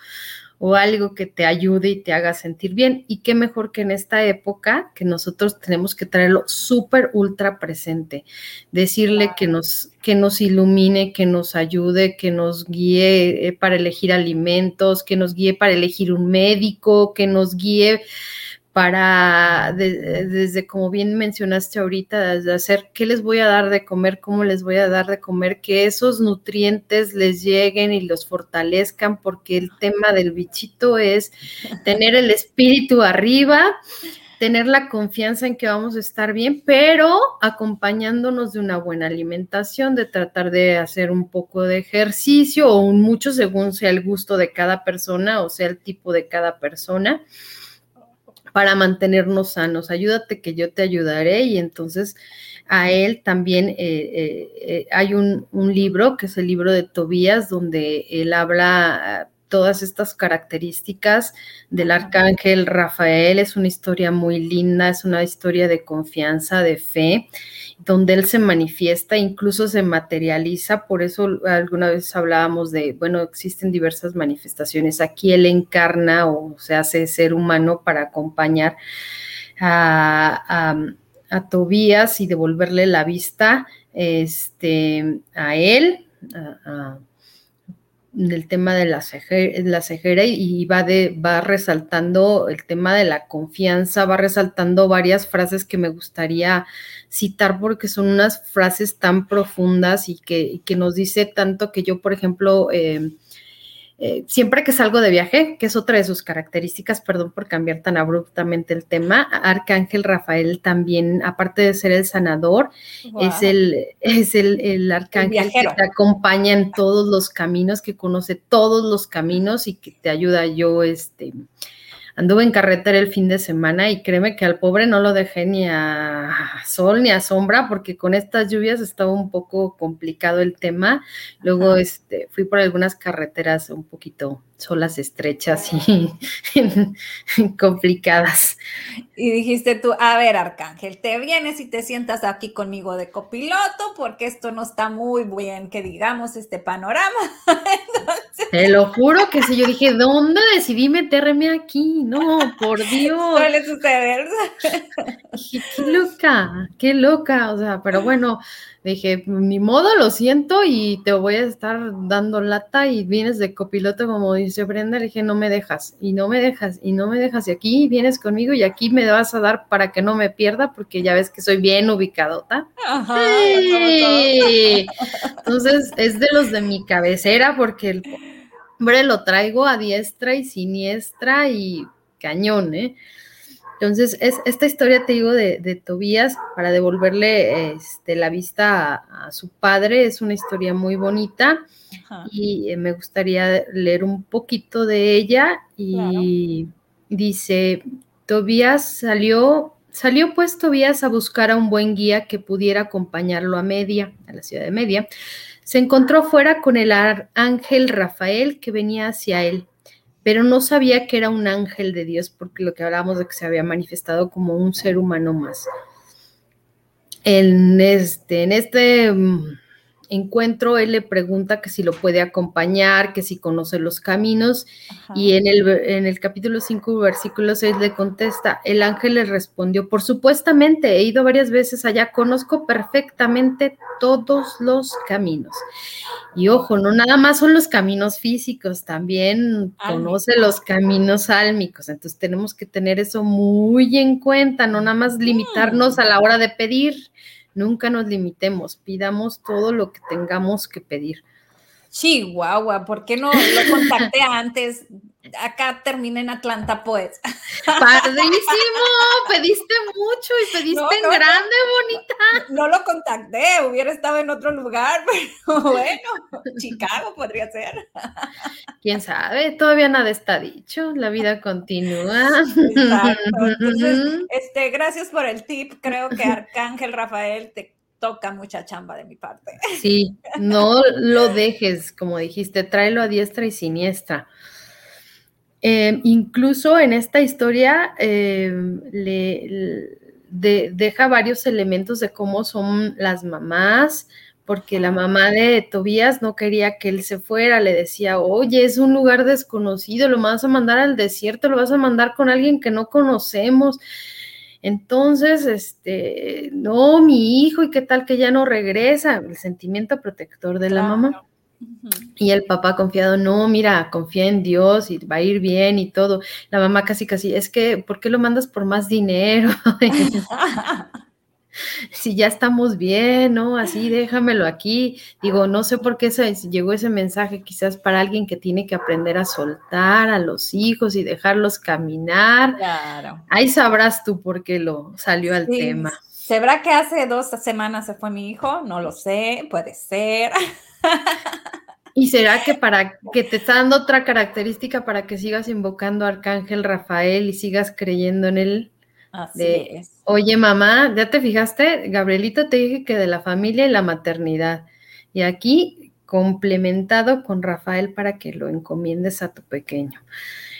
o algo que te ayude y te haga sentir bien. Y qué mejor que en esta época que nosotros tenemos que traerlo súper ultra presente, decirle que nos, que nos ilumine, que nos ayude, que nos guíe eh, para elegir alimentos, que nos guíe para elegir un médico, que nos guíe para, desde como bien mencionaste ahorita, hacer qué les voy a dar de comer, cómo les voy a dar de comer, que esos nutrientes les lleguen y los fortalezcan, porque el tema del bichito es tener el espíritu arriba, tener la confianza en que vamos a estar bien, pero acompañándonos de una buena alimentación, de tratar de hacer un poco de ejercicio o un mucho según sea el gusto de cada persona o sea el tipo de cada persona para mantenernos sanos. Ayúdate que yo te ayudaré y entonces a él también eh, eh, eh, hay un, un, libro que es el libro de Tobías donde él habla todas estas características del arcángel Rafael. Es una historia muy linda, es una historia de confianza, de fe, donde él se manifiesta, incluso se materializa. Por eso alguna vez hablábamos de, bueno, existen diversas manifestaciones. Aquí él encarna o se hace ser humano para acompañar a, Tobías y devolverle la vista este, a él, a el tema de la, cejera, y va, de, va resaltando el tema de la confianza, va resaltando varias frases que me gustaría citar porque son unas frases tan profundas y que, que nos dice tanto que yo, por ejemplo, eh, eh, siempre que salgo de viaje, que es otra de sus características, perdón por cambiar tan abruptamente el tema, Arcángel Rafael también, aparte de ser el sanador, es el, es el, arcángel que te acompaña en todos los caminos, que conoce todos los caminos y que te ayuda. Yo, este, anduve en carretera el fin de semana y créeme que al pobre no lo dejé ni a sol ni a sombra porque con estas lluvias estaba un poco complicado el tema. Luego este, fui por algunas carreteras un poquito solas, estrechas y complicadas. Y dijiste tú, a ver, Arcángel, te vienes y te sientas aquí conmigo de copiloto porque esto no está muy bien, que digamos, este panorama. Te lo juro que sí, yo dije, ¿dónde decidí meterme aquí? No, por Dios. Suele suceder. Dije, qué loca, qué loca, o sea, pero bueno, dije, ni modo, lo siento y te voy a estar dando lata y vienes de copiloto, como dice Brenda, le dije, no me dejas, y no me dejas, y no me dejas, y aquí vienes conmigo y aquí me vas a dar para que no me pierda, porque ya ves que soy bien ubicadota. Ajá, Entonces, es de los de mi cabecera, porque el hombre lo traigo a diestra y siniestra y cañón, ¿eh? Entonces, es, esta historia, te digo, de, Tobías, para devolverle este, la vista a, su padre, es una historia muy bonita y eh, me gustaría leer un poquito de ella y dice, Tobías salió, salió pues Tobías a buscar a un buen guía que pudiera acompañarlo a Media, a la ciudad de Media. Se encontró fuera con el ángel Rafael que venía hacia él pero no sabía que era un ángel de Dios, porque lo que hablábamos de que se había manifestado como un ser humano más. En este, en este mm, encuentro, él le pregunta que si lo puede acompañar, que si conoce los caminos, y en el, en el capítulo 5, versículo 6, le contesta, el ángel le respondió, por supuestamente, he ido varias veces allá, conozco perfectamente todos los caminos. Y ojo, no nada más son los caminos físicos, también conoce los caminos álmicos, entonces tenemos que tener eso muy en cuenta, no nada más limitarnos a la hora de pedir Nunca nos limitemos, pidamos todo lo que tengamos que pedir. Chihuahua, ¿por qué no lo contacté antes? Acá terminé en Atlanta, pues. Padrísimo, pediste mucho y pediste en grande, bonita. No, lo contacté, hubiera estado en otro lugar, pero bueno, Chicago podría ser. Quién sabe, todavía nada está dicho, la vida continúa. Exacto. Entonces, este, gracias por el tip. Creo que Arcángel Rafael te toca mucha chamba de mi parte. Sí, no lo dejes, como dijiste, tráelo a diestra y siniestra. Em, incluso en esta historia em, le, deja varios elementos de cómo son las mamás, porque la mamá de Tobías no quería que él se fuera, le decía, oye, es un lugar desconocido, lo vas a mandar al desierto, lo vas a mandar con alguien que no conocemos. Entonces, este, no, mi hijo, ¿y qué tal que ya no regresa? El sentimiento protector de la mamá. Y el papá confiado, no, mira, confía en Dios y va a ir bien y todo. La mamá casi, casi, es que, ¿por qué lo mandas por más dinero? si ya estamos bien, ¿no? Así déjamelo aquí. Digo, no sé por qué se, llegó ese mensaje, quizás para alguien que tiene que aprender a soltar a los hijos y dejarlos caminar. Claro. Ahí sabrás tú por qué lo salió al tema. ¿Sabrá que hace dos semanas se fue mi hijo? No lo sé, puede ser. ¿Y será que para que te está dando otra característica para que sigas invocando a Arcángel Rafael y sigas creyendo en él? Así es. Oye, mamá, ¿ya te fijaste? Gabrielito te dije que de la familia y la maternidad. Y aquí complementado con Rafael para que lo encomiendes a tu pequeño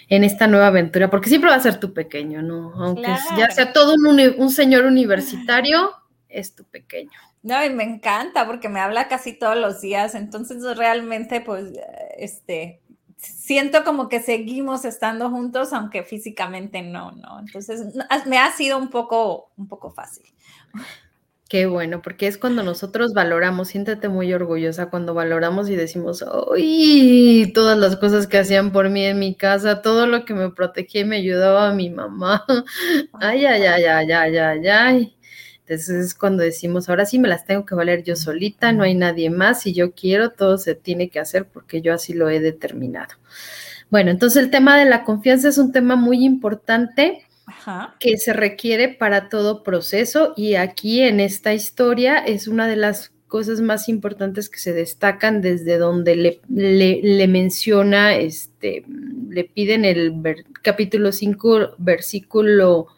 en esta nueva aventura, porque siempre va a ser tu pequeño, ¿no? Aunque ya sea todo un, un, señor universitario, es tu pequeño. No, y me encanta porque me habla casi todos los días, entonces realmente, pues, este, siento como que seguimos estando juntos, aunque físicamente no, ¿no? Entonces, me ha sido un poco, un poco fácil. Qué bueno, porque es cuando nosotros valoramos, siéntete muy orgullosa cuando valoramos y decimos, uy, todas las cosas que hacían por mí en mi casa, todo lo que me protegía y me ayudaba a mi mamá. Ay, ay, ay, ay, ay, ay, ay. Entonces es cuando decimos, ahora sí me las tengo que valer yo solita, no hay nadie más, si yo quiero, todo se tiene que hacer porque yo así lo he determinado. Bueno, entonces el tema de la confianza es un tema muy importante que se requiere para todo proceso y aquí en esta historia es una de las cosas más importantes que se destacan desde donde le, le, menciona, este, le piden el capítulo 5, versículo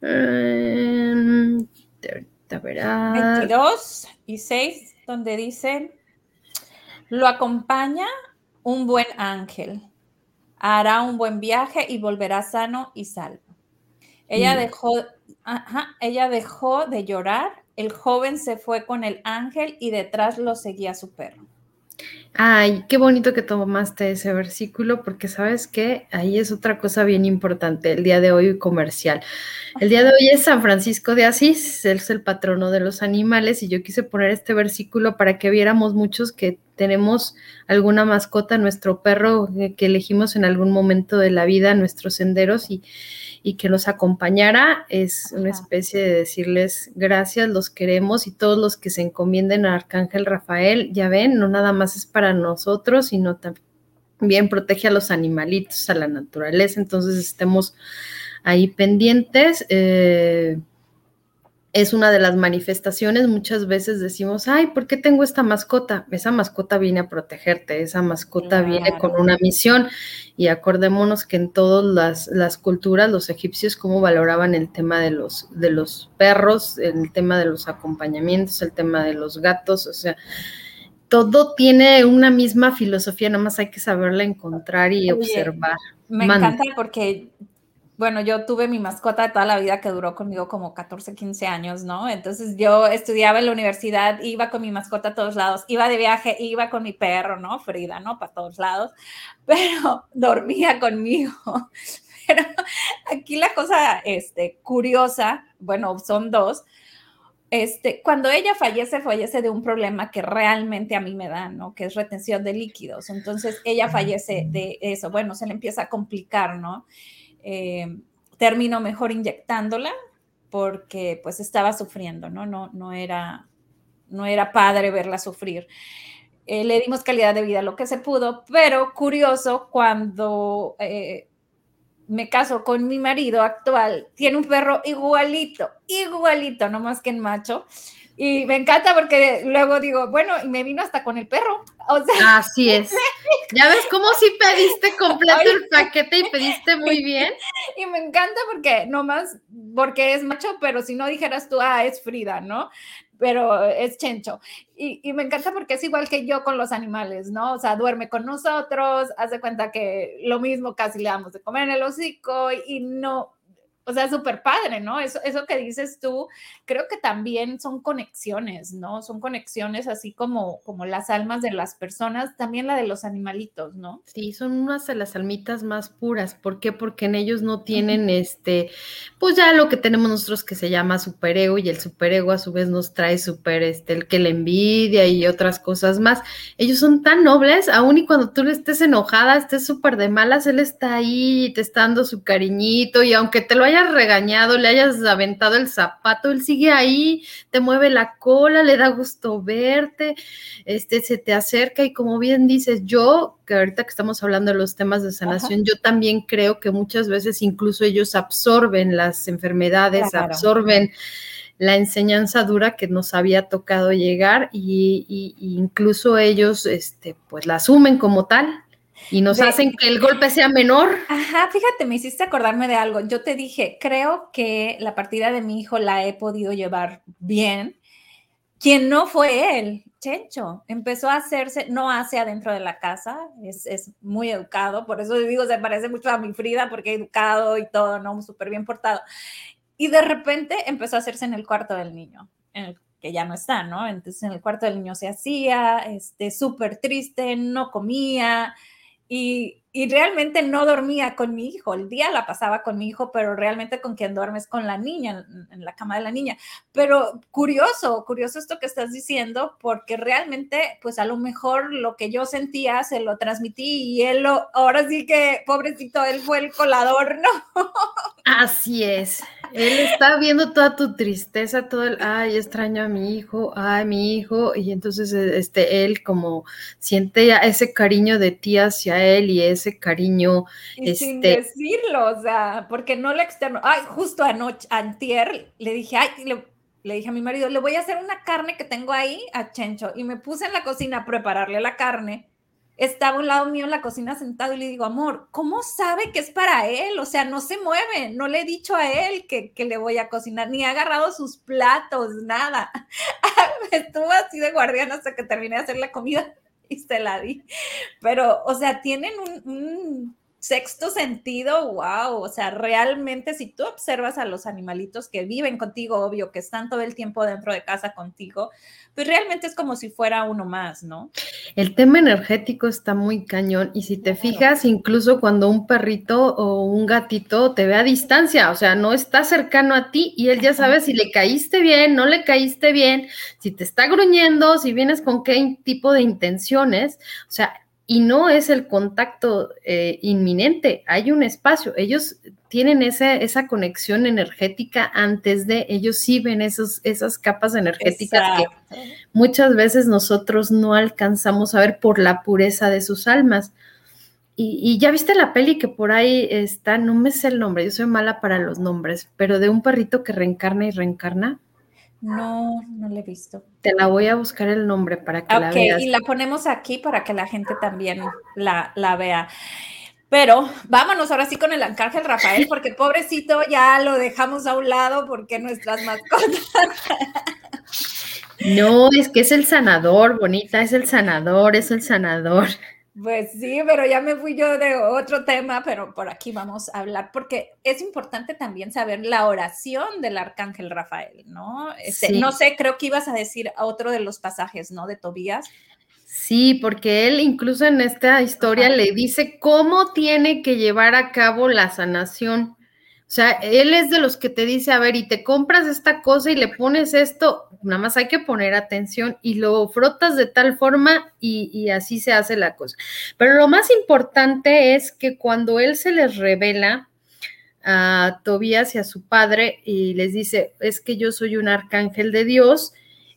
22 em, y 6, donde dice, lo acompaña un buen ángel, hará un buen viaje y volverá sano y salvo. Ella dejó, ella dejó de llorar, el joven se fue con el ángel y detrás lo seguía su perro. Ay, qué bonito que tomaste ese versículo, porque sabes que ahí es otra cosa bien importante, el día de hoy comercial. El día de hoy es San Francisco de Asís, él es el patrono de los animales, y yo quise poner este versículo para que viéramos muchos que tenemos alguna mascota, nuestro perro que elegimos en algún momento de la vida, nuestros senderos, y, y que nos acompañara. Es una especie de decirles gracias, los queremos y todos los que se encomienden a Arcángel Rafael, ya ven, no nada más es para nosotros, sino también protege a los animalitos, a la naturaleza. Entonces estemos ahí pendientes. Eh, es una de las manifestaciones. Muchas veces decimos, ay, ¿por qué tengo esta mascota? Esa mascota viene a protegerte, esa mascota viene con una misión. Y acordémonos que en todas las, las, culturas, los egipcios, cómo valoraban el tema de los, de los perros, el tema de los acompañamientos, el tema de los gatos, o sea, todo tiene una misma filosofía, nada más hay que saberla encontrar y observar. Me encanta porque bueno, yo tuve mi mascota de toda la vida que duró conmigo como 14, 15 años, ¿no? Entonces yo estudiaba en la universidad, iba con mi mascota a todos lados, iba de viaje, iba con mi perro, ¿no? Frida, ¿no? Para todos lados, pero dormía conmigo. Pero aquí la cosa este, curiosa, bueno, son dos. Este, cuando ella fallece, fallece de un problema que realmente a mí me da, ¿no? Que es retención de líquidos. Entonces ella fallece de eso. Bueno, se le empieza a complicar, ¿no? eh, terminó mejor inyectándola porque pues estaba sufriendo, ¿no? No, no, era, no era padre verla sufrir. Eh, le dimos calidad de vida lo que se pudo, pero curioso, cuando eh, me caso con mi marido actual, tiene un perro igualito, igualito, no más que en macho, y me encanta porque luego digo, bueno, y me vino hasta con el perro. O sea, Así es. Ya ves cómo si pediste completo el paquete y pediste muy bien. Y me encanta porque nomás, porque es macho, pero si no dijeras tú, ah, es Frida, ¿no? Pero es Chencho. Y, y, me encanta porque es igual que yo con los animales, ¿no? O sea, duerme con nosotros, hace cuenta que lo mismo casi le damos de comer en el hocico y no, o sea, súper padre, ¿no? Eso, eso que dices tú, creo que también son conexiones, ¿no? Son conexiones así como, como las almas de las personas, también la de los animalitos, ¿no? Sí, son unas de las almitas más puras. ¿Por qué? Porque en ellos no tienen este, pues ya lo que tenemos nosotros que se llama superego y el superego a su vez nos trae super, este, el que le envidia y otras cosas más. Ellos son tan nobles, aun y cuando tú le estés enojada, estés súper de malas, él está ahí te está dando su cariñito y aunque te lo haya regañado, le hayas aventado el zapato, él sigue ahí, te mueve la cola, le da gusto verte, este, se te acerca y como bien dices, yo, que ahorita que estamos hablando de los temas de sanación, yo también creo que muchas veces incluso ellos absorben las enfermedades, absorben la enseñanza dura que nos había tocado llegar y, y, incluso ellos este, pues la asumen como tal y nos hacen que el golpe sea menor. Ajá, fíjate, me hiciste acordarme de algo. Yo te dije, creo que la partida de mi hijo la he podido llevar bien. Quien no fue él, Chencho, empezó a hacerse, no hace adentro de la casa, es, es muy educado, por eso digo, se parece mucho a mi Frida, porque educado y todo, ¿no? Súper bien portado. Y de repente empezó a hacerse en el cuarto del niño, en el que ya no está, ¿no? Entonces en el cuarto del niño se hacía, este, súper triste, no comía, y, realmente no dormía con mi hijo, el día la pasaba con mi hijo, pero realmente con quien duermes con la niña, en, la cama de la niña. Pero curioso, curioso esto que estás diciendo, porque realmente, pues a lo mejor lo que yo sentía se lo transmití y él lo, ahora sí que, pobrecito, él fue el colador, ¿no? Así es. Él está viendo toda tu tristeza, todo el, ay, extraño a mi hijo, ay, mi hijo, y entonces este, él como siente ese cariño de ti hacia él y ese cariño. Y sin este decirlo, o sea, porque no le externo. Ay, justo anoche, antier, le dije, ay, le, le dije a mi marido, le voy a hacer una carne que tengo ahí a Chencho, y me puse en la cocina a prepararle la carne estaba a un lado mío en la cocina sentado y le digo, amor, ¿cómo sabe que es para él? O sea, no se mueve, no le he dicho a él que, le voy a cocinar, ni ha agarrado sus platos, nada. Estuvo así de guardián hasta que terminé de hacer la comida y se la di. Pero, o sea, tienen un sexto sentido, wow, o sea, realmente si tú observas a los animalitos que viven contigo, obvio, que están todo el tiempo dentro de casa contigo, pues realmente es como si fuera uno más, ¿no? El tema energético está muy cañón y si te fijas, incluso cuando un perrito o un gatito te ve a distancia, o sea, no está cercano a ti y él ya sabe si le caíste bien, no le caíste bien, si te está gruñendo, si vienes con qué tipo de intenciones, o sea, y no es el contacto eh, inminente, hay un espacio, ellos tienen esa, esa conexión energética antes de, ellos sí ven esos, esas capas energéticas que muchas veces nosotros no alcanzamos a ver por la pureza de sus almas. y, ya viste la peli que por ahí está, no me sé el nombre, yo soy mala para los nombres, pero de un perrito que reencarna y reencarna. No, no la he visto. Te la voy a buscar el nombre para que la veas. Ok, y la ponemos aquí para que la gente también la, la vea. Pero vámonos ahora sí con el Arcángel Rafael, porque pobrecito ya lo dejamos a un lado porque nuestras mascotas. No, es que es el sanador, bonita, es el sanador, es el sanador. Pues sí, pero ya me fui yo de otro tema, pero por aquí vamos a hablar, porque es importante también saber la oración del arcángel Rafael, ¿no? Este, no sé, creo que ibas a decir otro de los pasajes, ¿no? De Tobías. Sí, porque él incluso en esta historia le dice cómo tiene que llevar a cabo la sanación. O sea, él es de los que te dice, a ver, y te compras esta cosa y le pones esto, nada más hay que poner atención y lo frotas de tal forma y, así se hace la cosa. Pero lo más importante es que cuando él se les revela a Tobías y a su padre y les dice, es que yo soy un arcángel de Dios,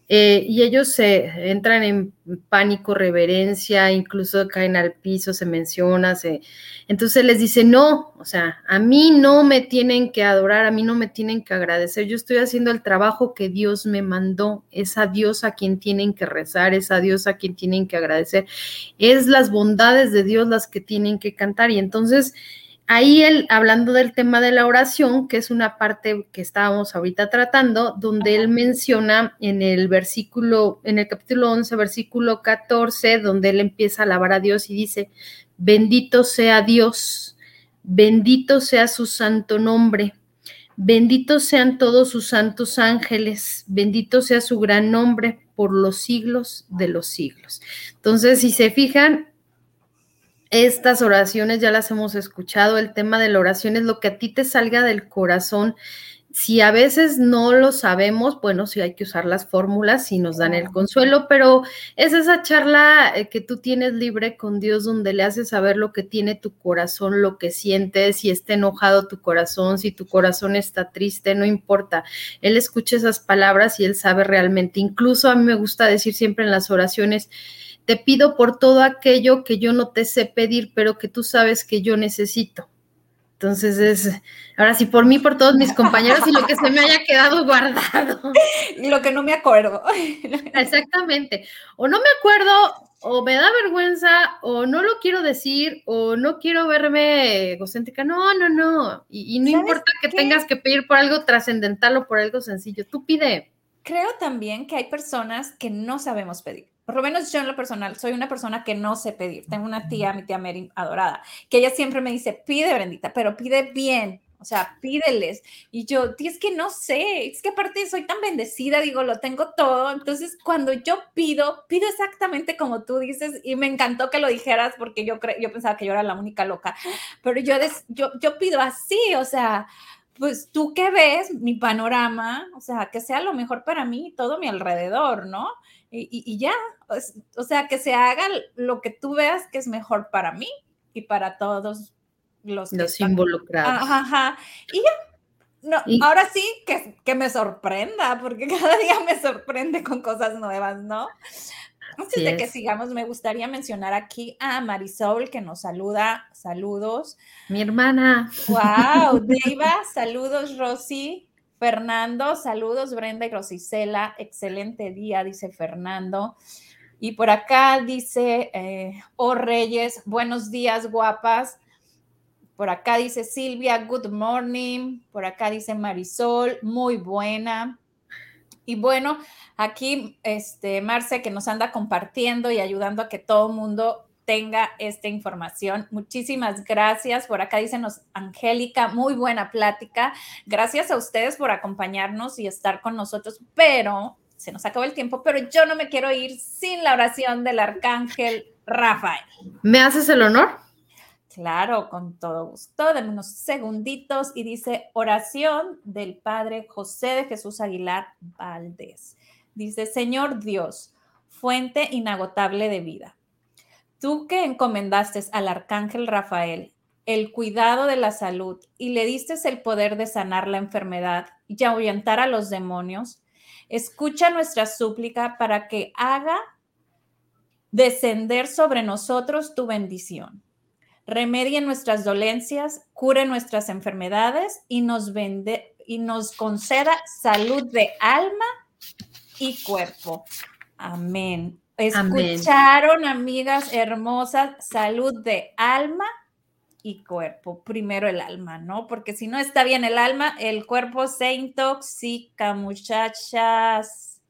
eh, y ellos se entran en pánico, reverencia, incluso caen al piso, se menciona, se... entonces les dice, no, o sea, a mí no me tienen que adorar, a mí no me tienen que agradecer, yo estoy haciendo el trabajo que Dios me mandó, es a Dios a quien tienen que rezar, es a Dios a quien tienen que agradecer, es las bondades de Dios las que tienen que cantar y entonces Ahí él, hablando del tema de la oración, que es una parte que estábamos ahorita tratando, donde él menciona en el versículo, en el capítulo 11, versículo 14, donde él empieza a alabar a Dios y dice, bendito sea Dios, bendito sea su santo nombre, bendito sean todos sus santos ángeles, bendito sea su gran nombre por los siglos de los siglos. Entonces, si se fijan, estas oraciones ya las hemos escuchado, el tema de la oración es lo que a ti te salga del corazón. Si a veces no lo sabemos, bueno, sí hay que usar las fórmulas y nos dan el consuelo, pero es esa charla eh, que tú tienes libre con Dios donde le haces saber lo que tiene tu corazón, lo que sientes, si está enojado tu corazón, si tu corazón está triste, no importa. Él escucha esas palabras y él sabe realmente. Incluso a mí me gusta decir siempre en las oraciones, te pido por todo aquello que yo no te sé pedir, pero que tú sabes que yo necesito. Entonces es, ahora sí, por mí, por todos mis compañeros y lo que se me haya quedado guardado. Y lo que no me acuerdo. Exactamente. O no me acuerdo, o me da vergüenza, o no lo quiero decir, o no quiero verme egocéntrica. No, no, no. Y, no importa que tengas que pedir por algo trascendental o por algo sencillo. Tú pide. Creo también que hay personas que no sabemos pedir por lo menos yo en lo personal, soy una persona que no sé pedir. Tengo una tía, mi tía Mary adorada, que ella siempre me dice, pide, Brendita, pero pide bien. O sea, pídeles. Y yo, es que no sé, es que aparte soy tan bendecida, digo, lo tengo todo. Entonces, cuando yo pido, pido exactamente como tú dices y me encantó que lo dijeras porque yo, yo pensaba que yo era la única loca, pero yo, yo, yo pido así, o sea, pues tú que ves mi panorama, o sea, que sea lo mejor para mí y todo mi alrededor, ¿no? Y, ya, o sea, que se haga lo que tú veas que es mejor para mí y para todos los, los involucrados. Ajá, Y ya, no, ahora sí que, que, me sorprenda, porque cada día me sorprende con cosas nuevas, ¿no? Antes de que sigamos, me gustaría mencionar aquí a Marisol que nos saluda. Saludos. Mi hermana. Wow, Deiva, saludos, Rosy. Fernando, saludos Brenda y Rosicela, excelente día, dice Fernando. Y por acá dice, eh, oh Reyes, buenos días, guapas. Por acá dice Silvia, good morning. Por acá dice Marisol, muy buena. Y bueno, aquí este Marce que nos anda compartiendo y ayudando a que todo el mundo tenga esta información. Muchísimas gracias. Por acá dícenos Angélica, muy buena plática. Gracias a ustedes por acompañarnos y estar con nosotros, pero se nos acabó el tiempo, pero yo no me quiero ir sin la oración del arcángel Rafael. ¿Me haces el honor? Claro, con todo gusto. Dame unos segunditos y dice oración del Padre José de Jesús Aguilar Valdés. Dice, Señor Dios, fuente inagotable de vida Tú que encomendaste al arcángel Rafael el cuidado de la salud y le diste el poder de sanar la enfermedad y ahuyentar a los demonios, escucha nuestra súplica para que haga descender sobre nosotros tu bendición. remedie nuestras dolencias, cure nuestras enfermedades y nos, vende, y nos conceda salud de alma y cuerpo. Amén. Escucharon, amigas hermosas, salud de alma y cuerpo. Primero el alma, ¿no? Porque si no está bien el alma, el cuerpo se intoxica, muchachas.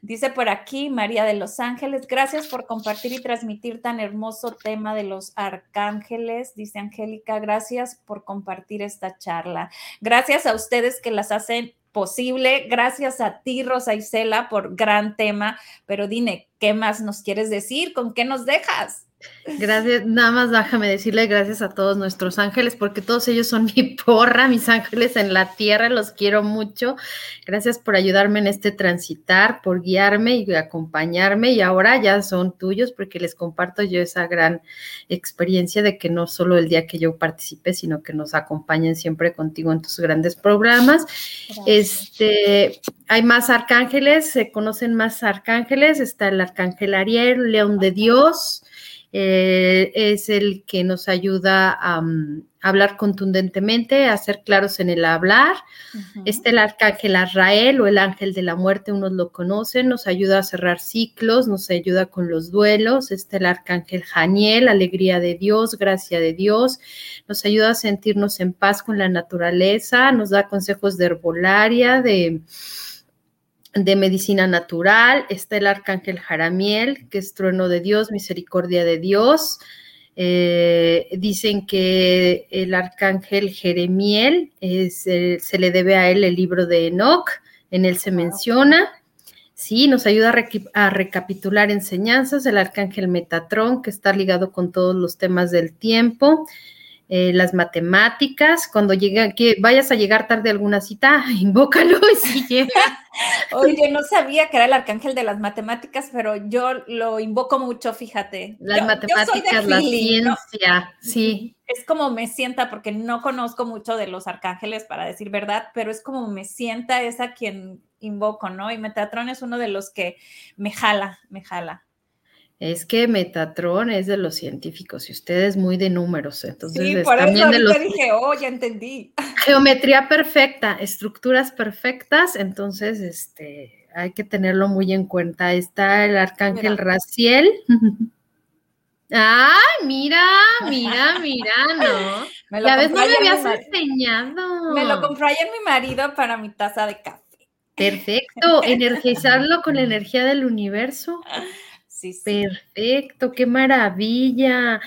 Dice por aquí María de los Ángeles, gracias por compartir y transmitir tan hermoso tema de los arcángeles. Dice Angélica, gracias por compartir esta charla. Gracias a ustedes que las hacen posible. Gracias a ti, Rosa Isela, por gran tema. Pero dime, ¿qué más nos quieres decir? ¿Con qué nos dejas? Gracias, nada más déjame decirle gracias a todos nuestros ángeles, porque todos ellos son mi porra, mis ángeles en la tierra, los quiero mucho. Gracias por ayudarme en este transitar, por guiarme y acompañarme, y ahora ya son tuyos, porque les comparto yo esa gran experiencia de que no solo el día que yo participé, sino que nos acompañen siempre contigo en tus grandes programas. Este, hay más arcángeles, se conocen más arcángeles, está el arcángel Ariel, León de Dios eh, es el que nos ayuda a, mm, hablar contundentemente, a ser claros en el hablar. Este el arcángel Azrael o el ángel de la muerte, unos lo conocen, nos ayuda a cerrar ciclos, nos ayuda con los duelos. Este el arcángel Janiel, alegría de Dios, gracia de Dios, nos ayuda a sentirnos en paz con la naturaleza, nos da consejos de herbolaria, de de medicina natural, está el arcángel Jaramiel, que es trueno de Dios, misericordia de Dios. Eh, dicen que el arcángel Jeremiel se le debe a él el libro de Enoch, en él se menciona. Sí, nos ayuda a, a, recapitular enseñanzas, el arcángel Metatrón, que está ligado con todos los temas del tiempo. Eh, las matemáticas, cuando llega, que vayas a llegar tarde a alguna cita, invócalo y si llega. Oye, no sabía que era el arcángel de las matemáticas, pero yo lo invoco mucho, fíjate. Las matemáticas, la ciencia, sí. Es como me sienta, porque no conozco mucho de los arcángeles, para decir verdad, pero es como me sienta esa quien invoco, ¿no? Y Metatron es uno de los que me jala, me jala. Es que Metatron es de los científicos y usted es muy de números, entonces sí, por eso de los... dije, oh, ya entendí. Geometría perfecta, estructuras perfectas, entonces este hay que tenerlo muy en cuenta. Está el arcángel Raciel. Ay, mira, mira, mira, ¿no? Me lo no me habías enseñado. Me lo compró ayer mi marido para mi taza de café. Perfecto, energizarlo con la energía del universo. Perfecto, qué maravilla.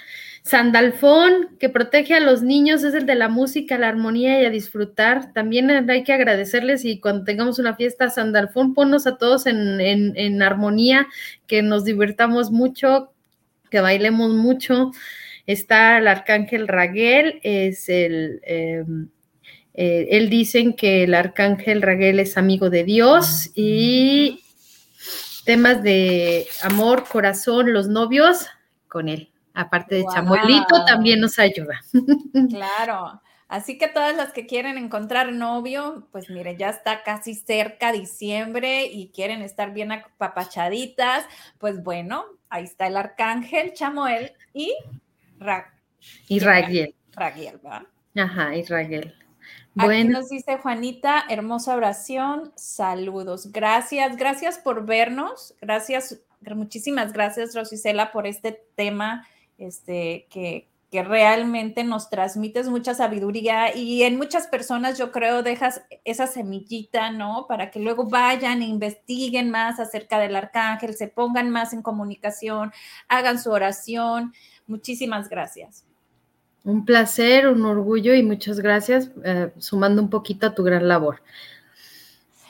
Sandalfón, que protege a los niños, es el de la música, la armonía y a disfrutar. También hay que agradecerles y cuando tengamos una fiesta, Sandalfón, ponnos a todos en, armonía, que nos divertamos mucho, que bailemos mucho. Está el arcángel Raguel, es el... Em, eh, él dicen que el arcángel Raguel es amigo de Dios y temas de amor, corazón, los novios, con él. Aparte de Chamuelito, también nos ayuda. Claro. Así que todas las que quieren encontrar novio, pues mire, ya está casi cerca diciembre y quieren estar bien apapachaditas, pues bueno, ahí está el arcángel Chamuel y Ra y Raguel. Raguel, ¿verdad? Ajá, y Raguel. Aquí nos dice Juanita, hermosa oración, saludos. Gracias, gracias por vernos, gracias, muchísimas gracias Rosicela por este tema este, que, que realmente nos transmites mucha sabiduría y en muchas personas yo creo dejas esa semillita, ¿no? Para que luego vayan e investiguen más acerca del arcángel, se pongan más en comunicación, hagan su oración. Muchísimas gracias. Un placer, un orgullo y muchas gracias, eh, sumando un poquito a tu gran labor.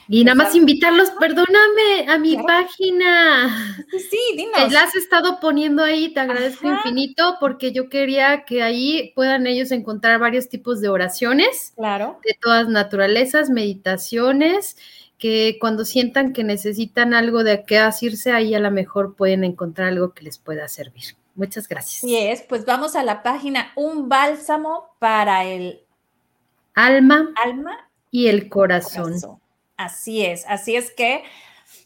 Y nada más invitarlos, perdóname, a mi página. Sí, dinos. La has estado poniendo ahí, te agradezco infinito, porque yo quería que ahí puedan ellos encontrar varios tipos de oraciones. Claro. De todas naturalezas, meditaciones, que cuando sientan que necesitan algo de qué asirse, ahí a lo mejor pueden encontrar algo que les pueda servir. Muchas gracias. Así es, pues vamos a la página Un bálsamo para el alma, alma y el corazón. Así es, así es que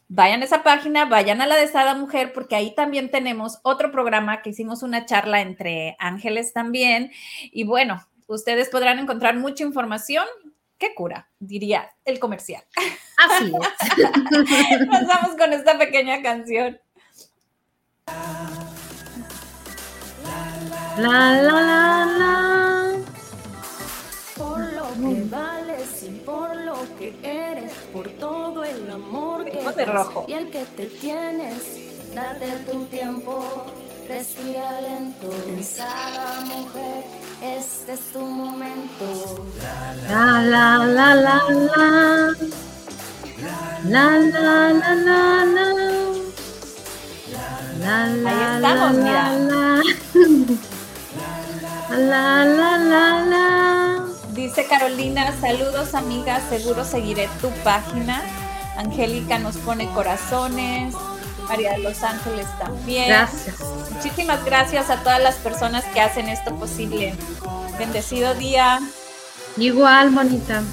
vayan a esa página, vayan a la de Sada Mujer, porque ahí también tenemos otro programa que hicimos una charla entre ángeles también. Y bueno, ustedes podrán encontrar mucha información. ¿Qué cura? Diría el comercial. Así es. Nos vamos con esta pequeña canción. La, la, la, la. Por lo que vales y por lo que eres, por todo el amor que de rojo. y el que te tienes, date tu tiempo, respira lento, pensada mujer, este es tu momento. La, la, la, la, la. La, la, la, la, la. La, la, estamos, la, mira. la, la. La, la, la. Dice Carolina, saludos amigas, seguro seguiré tu página. Angélica nos pone corazones. María de los Ángeles también. Gracias. Muchísimas gracias a todas las personas que hacen esto posible. Bendecido día. Igual, bonita.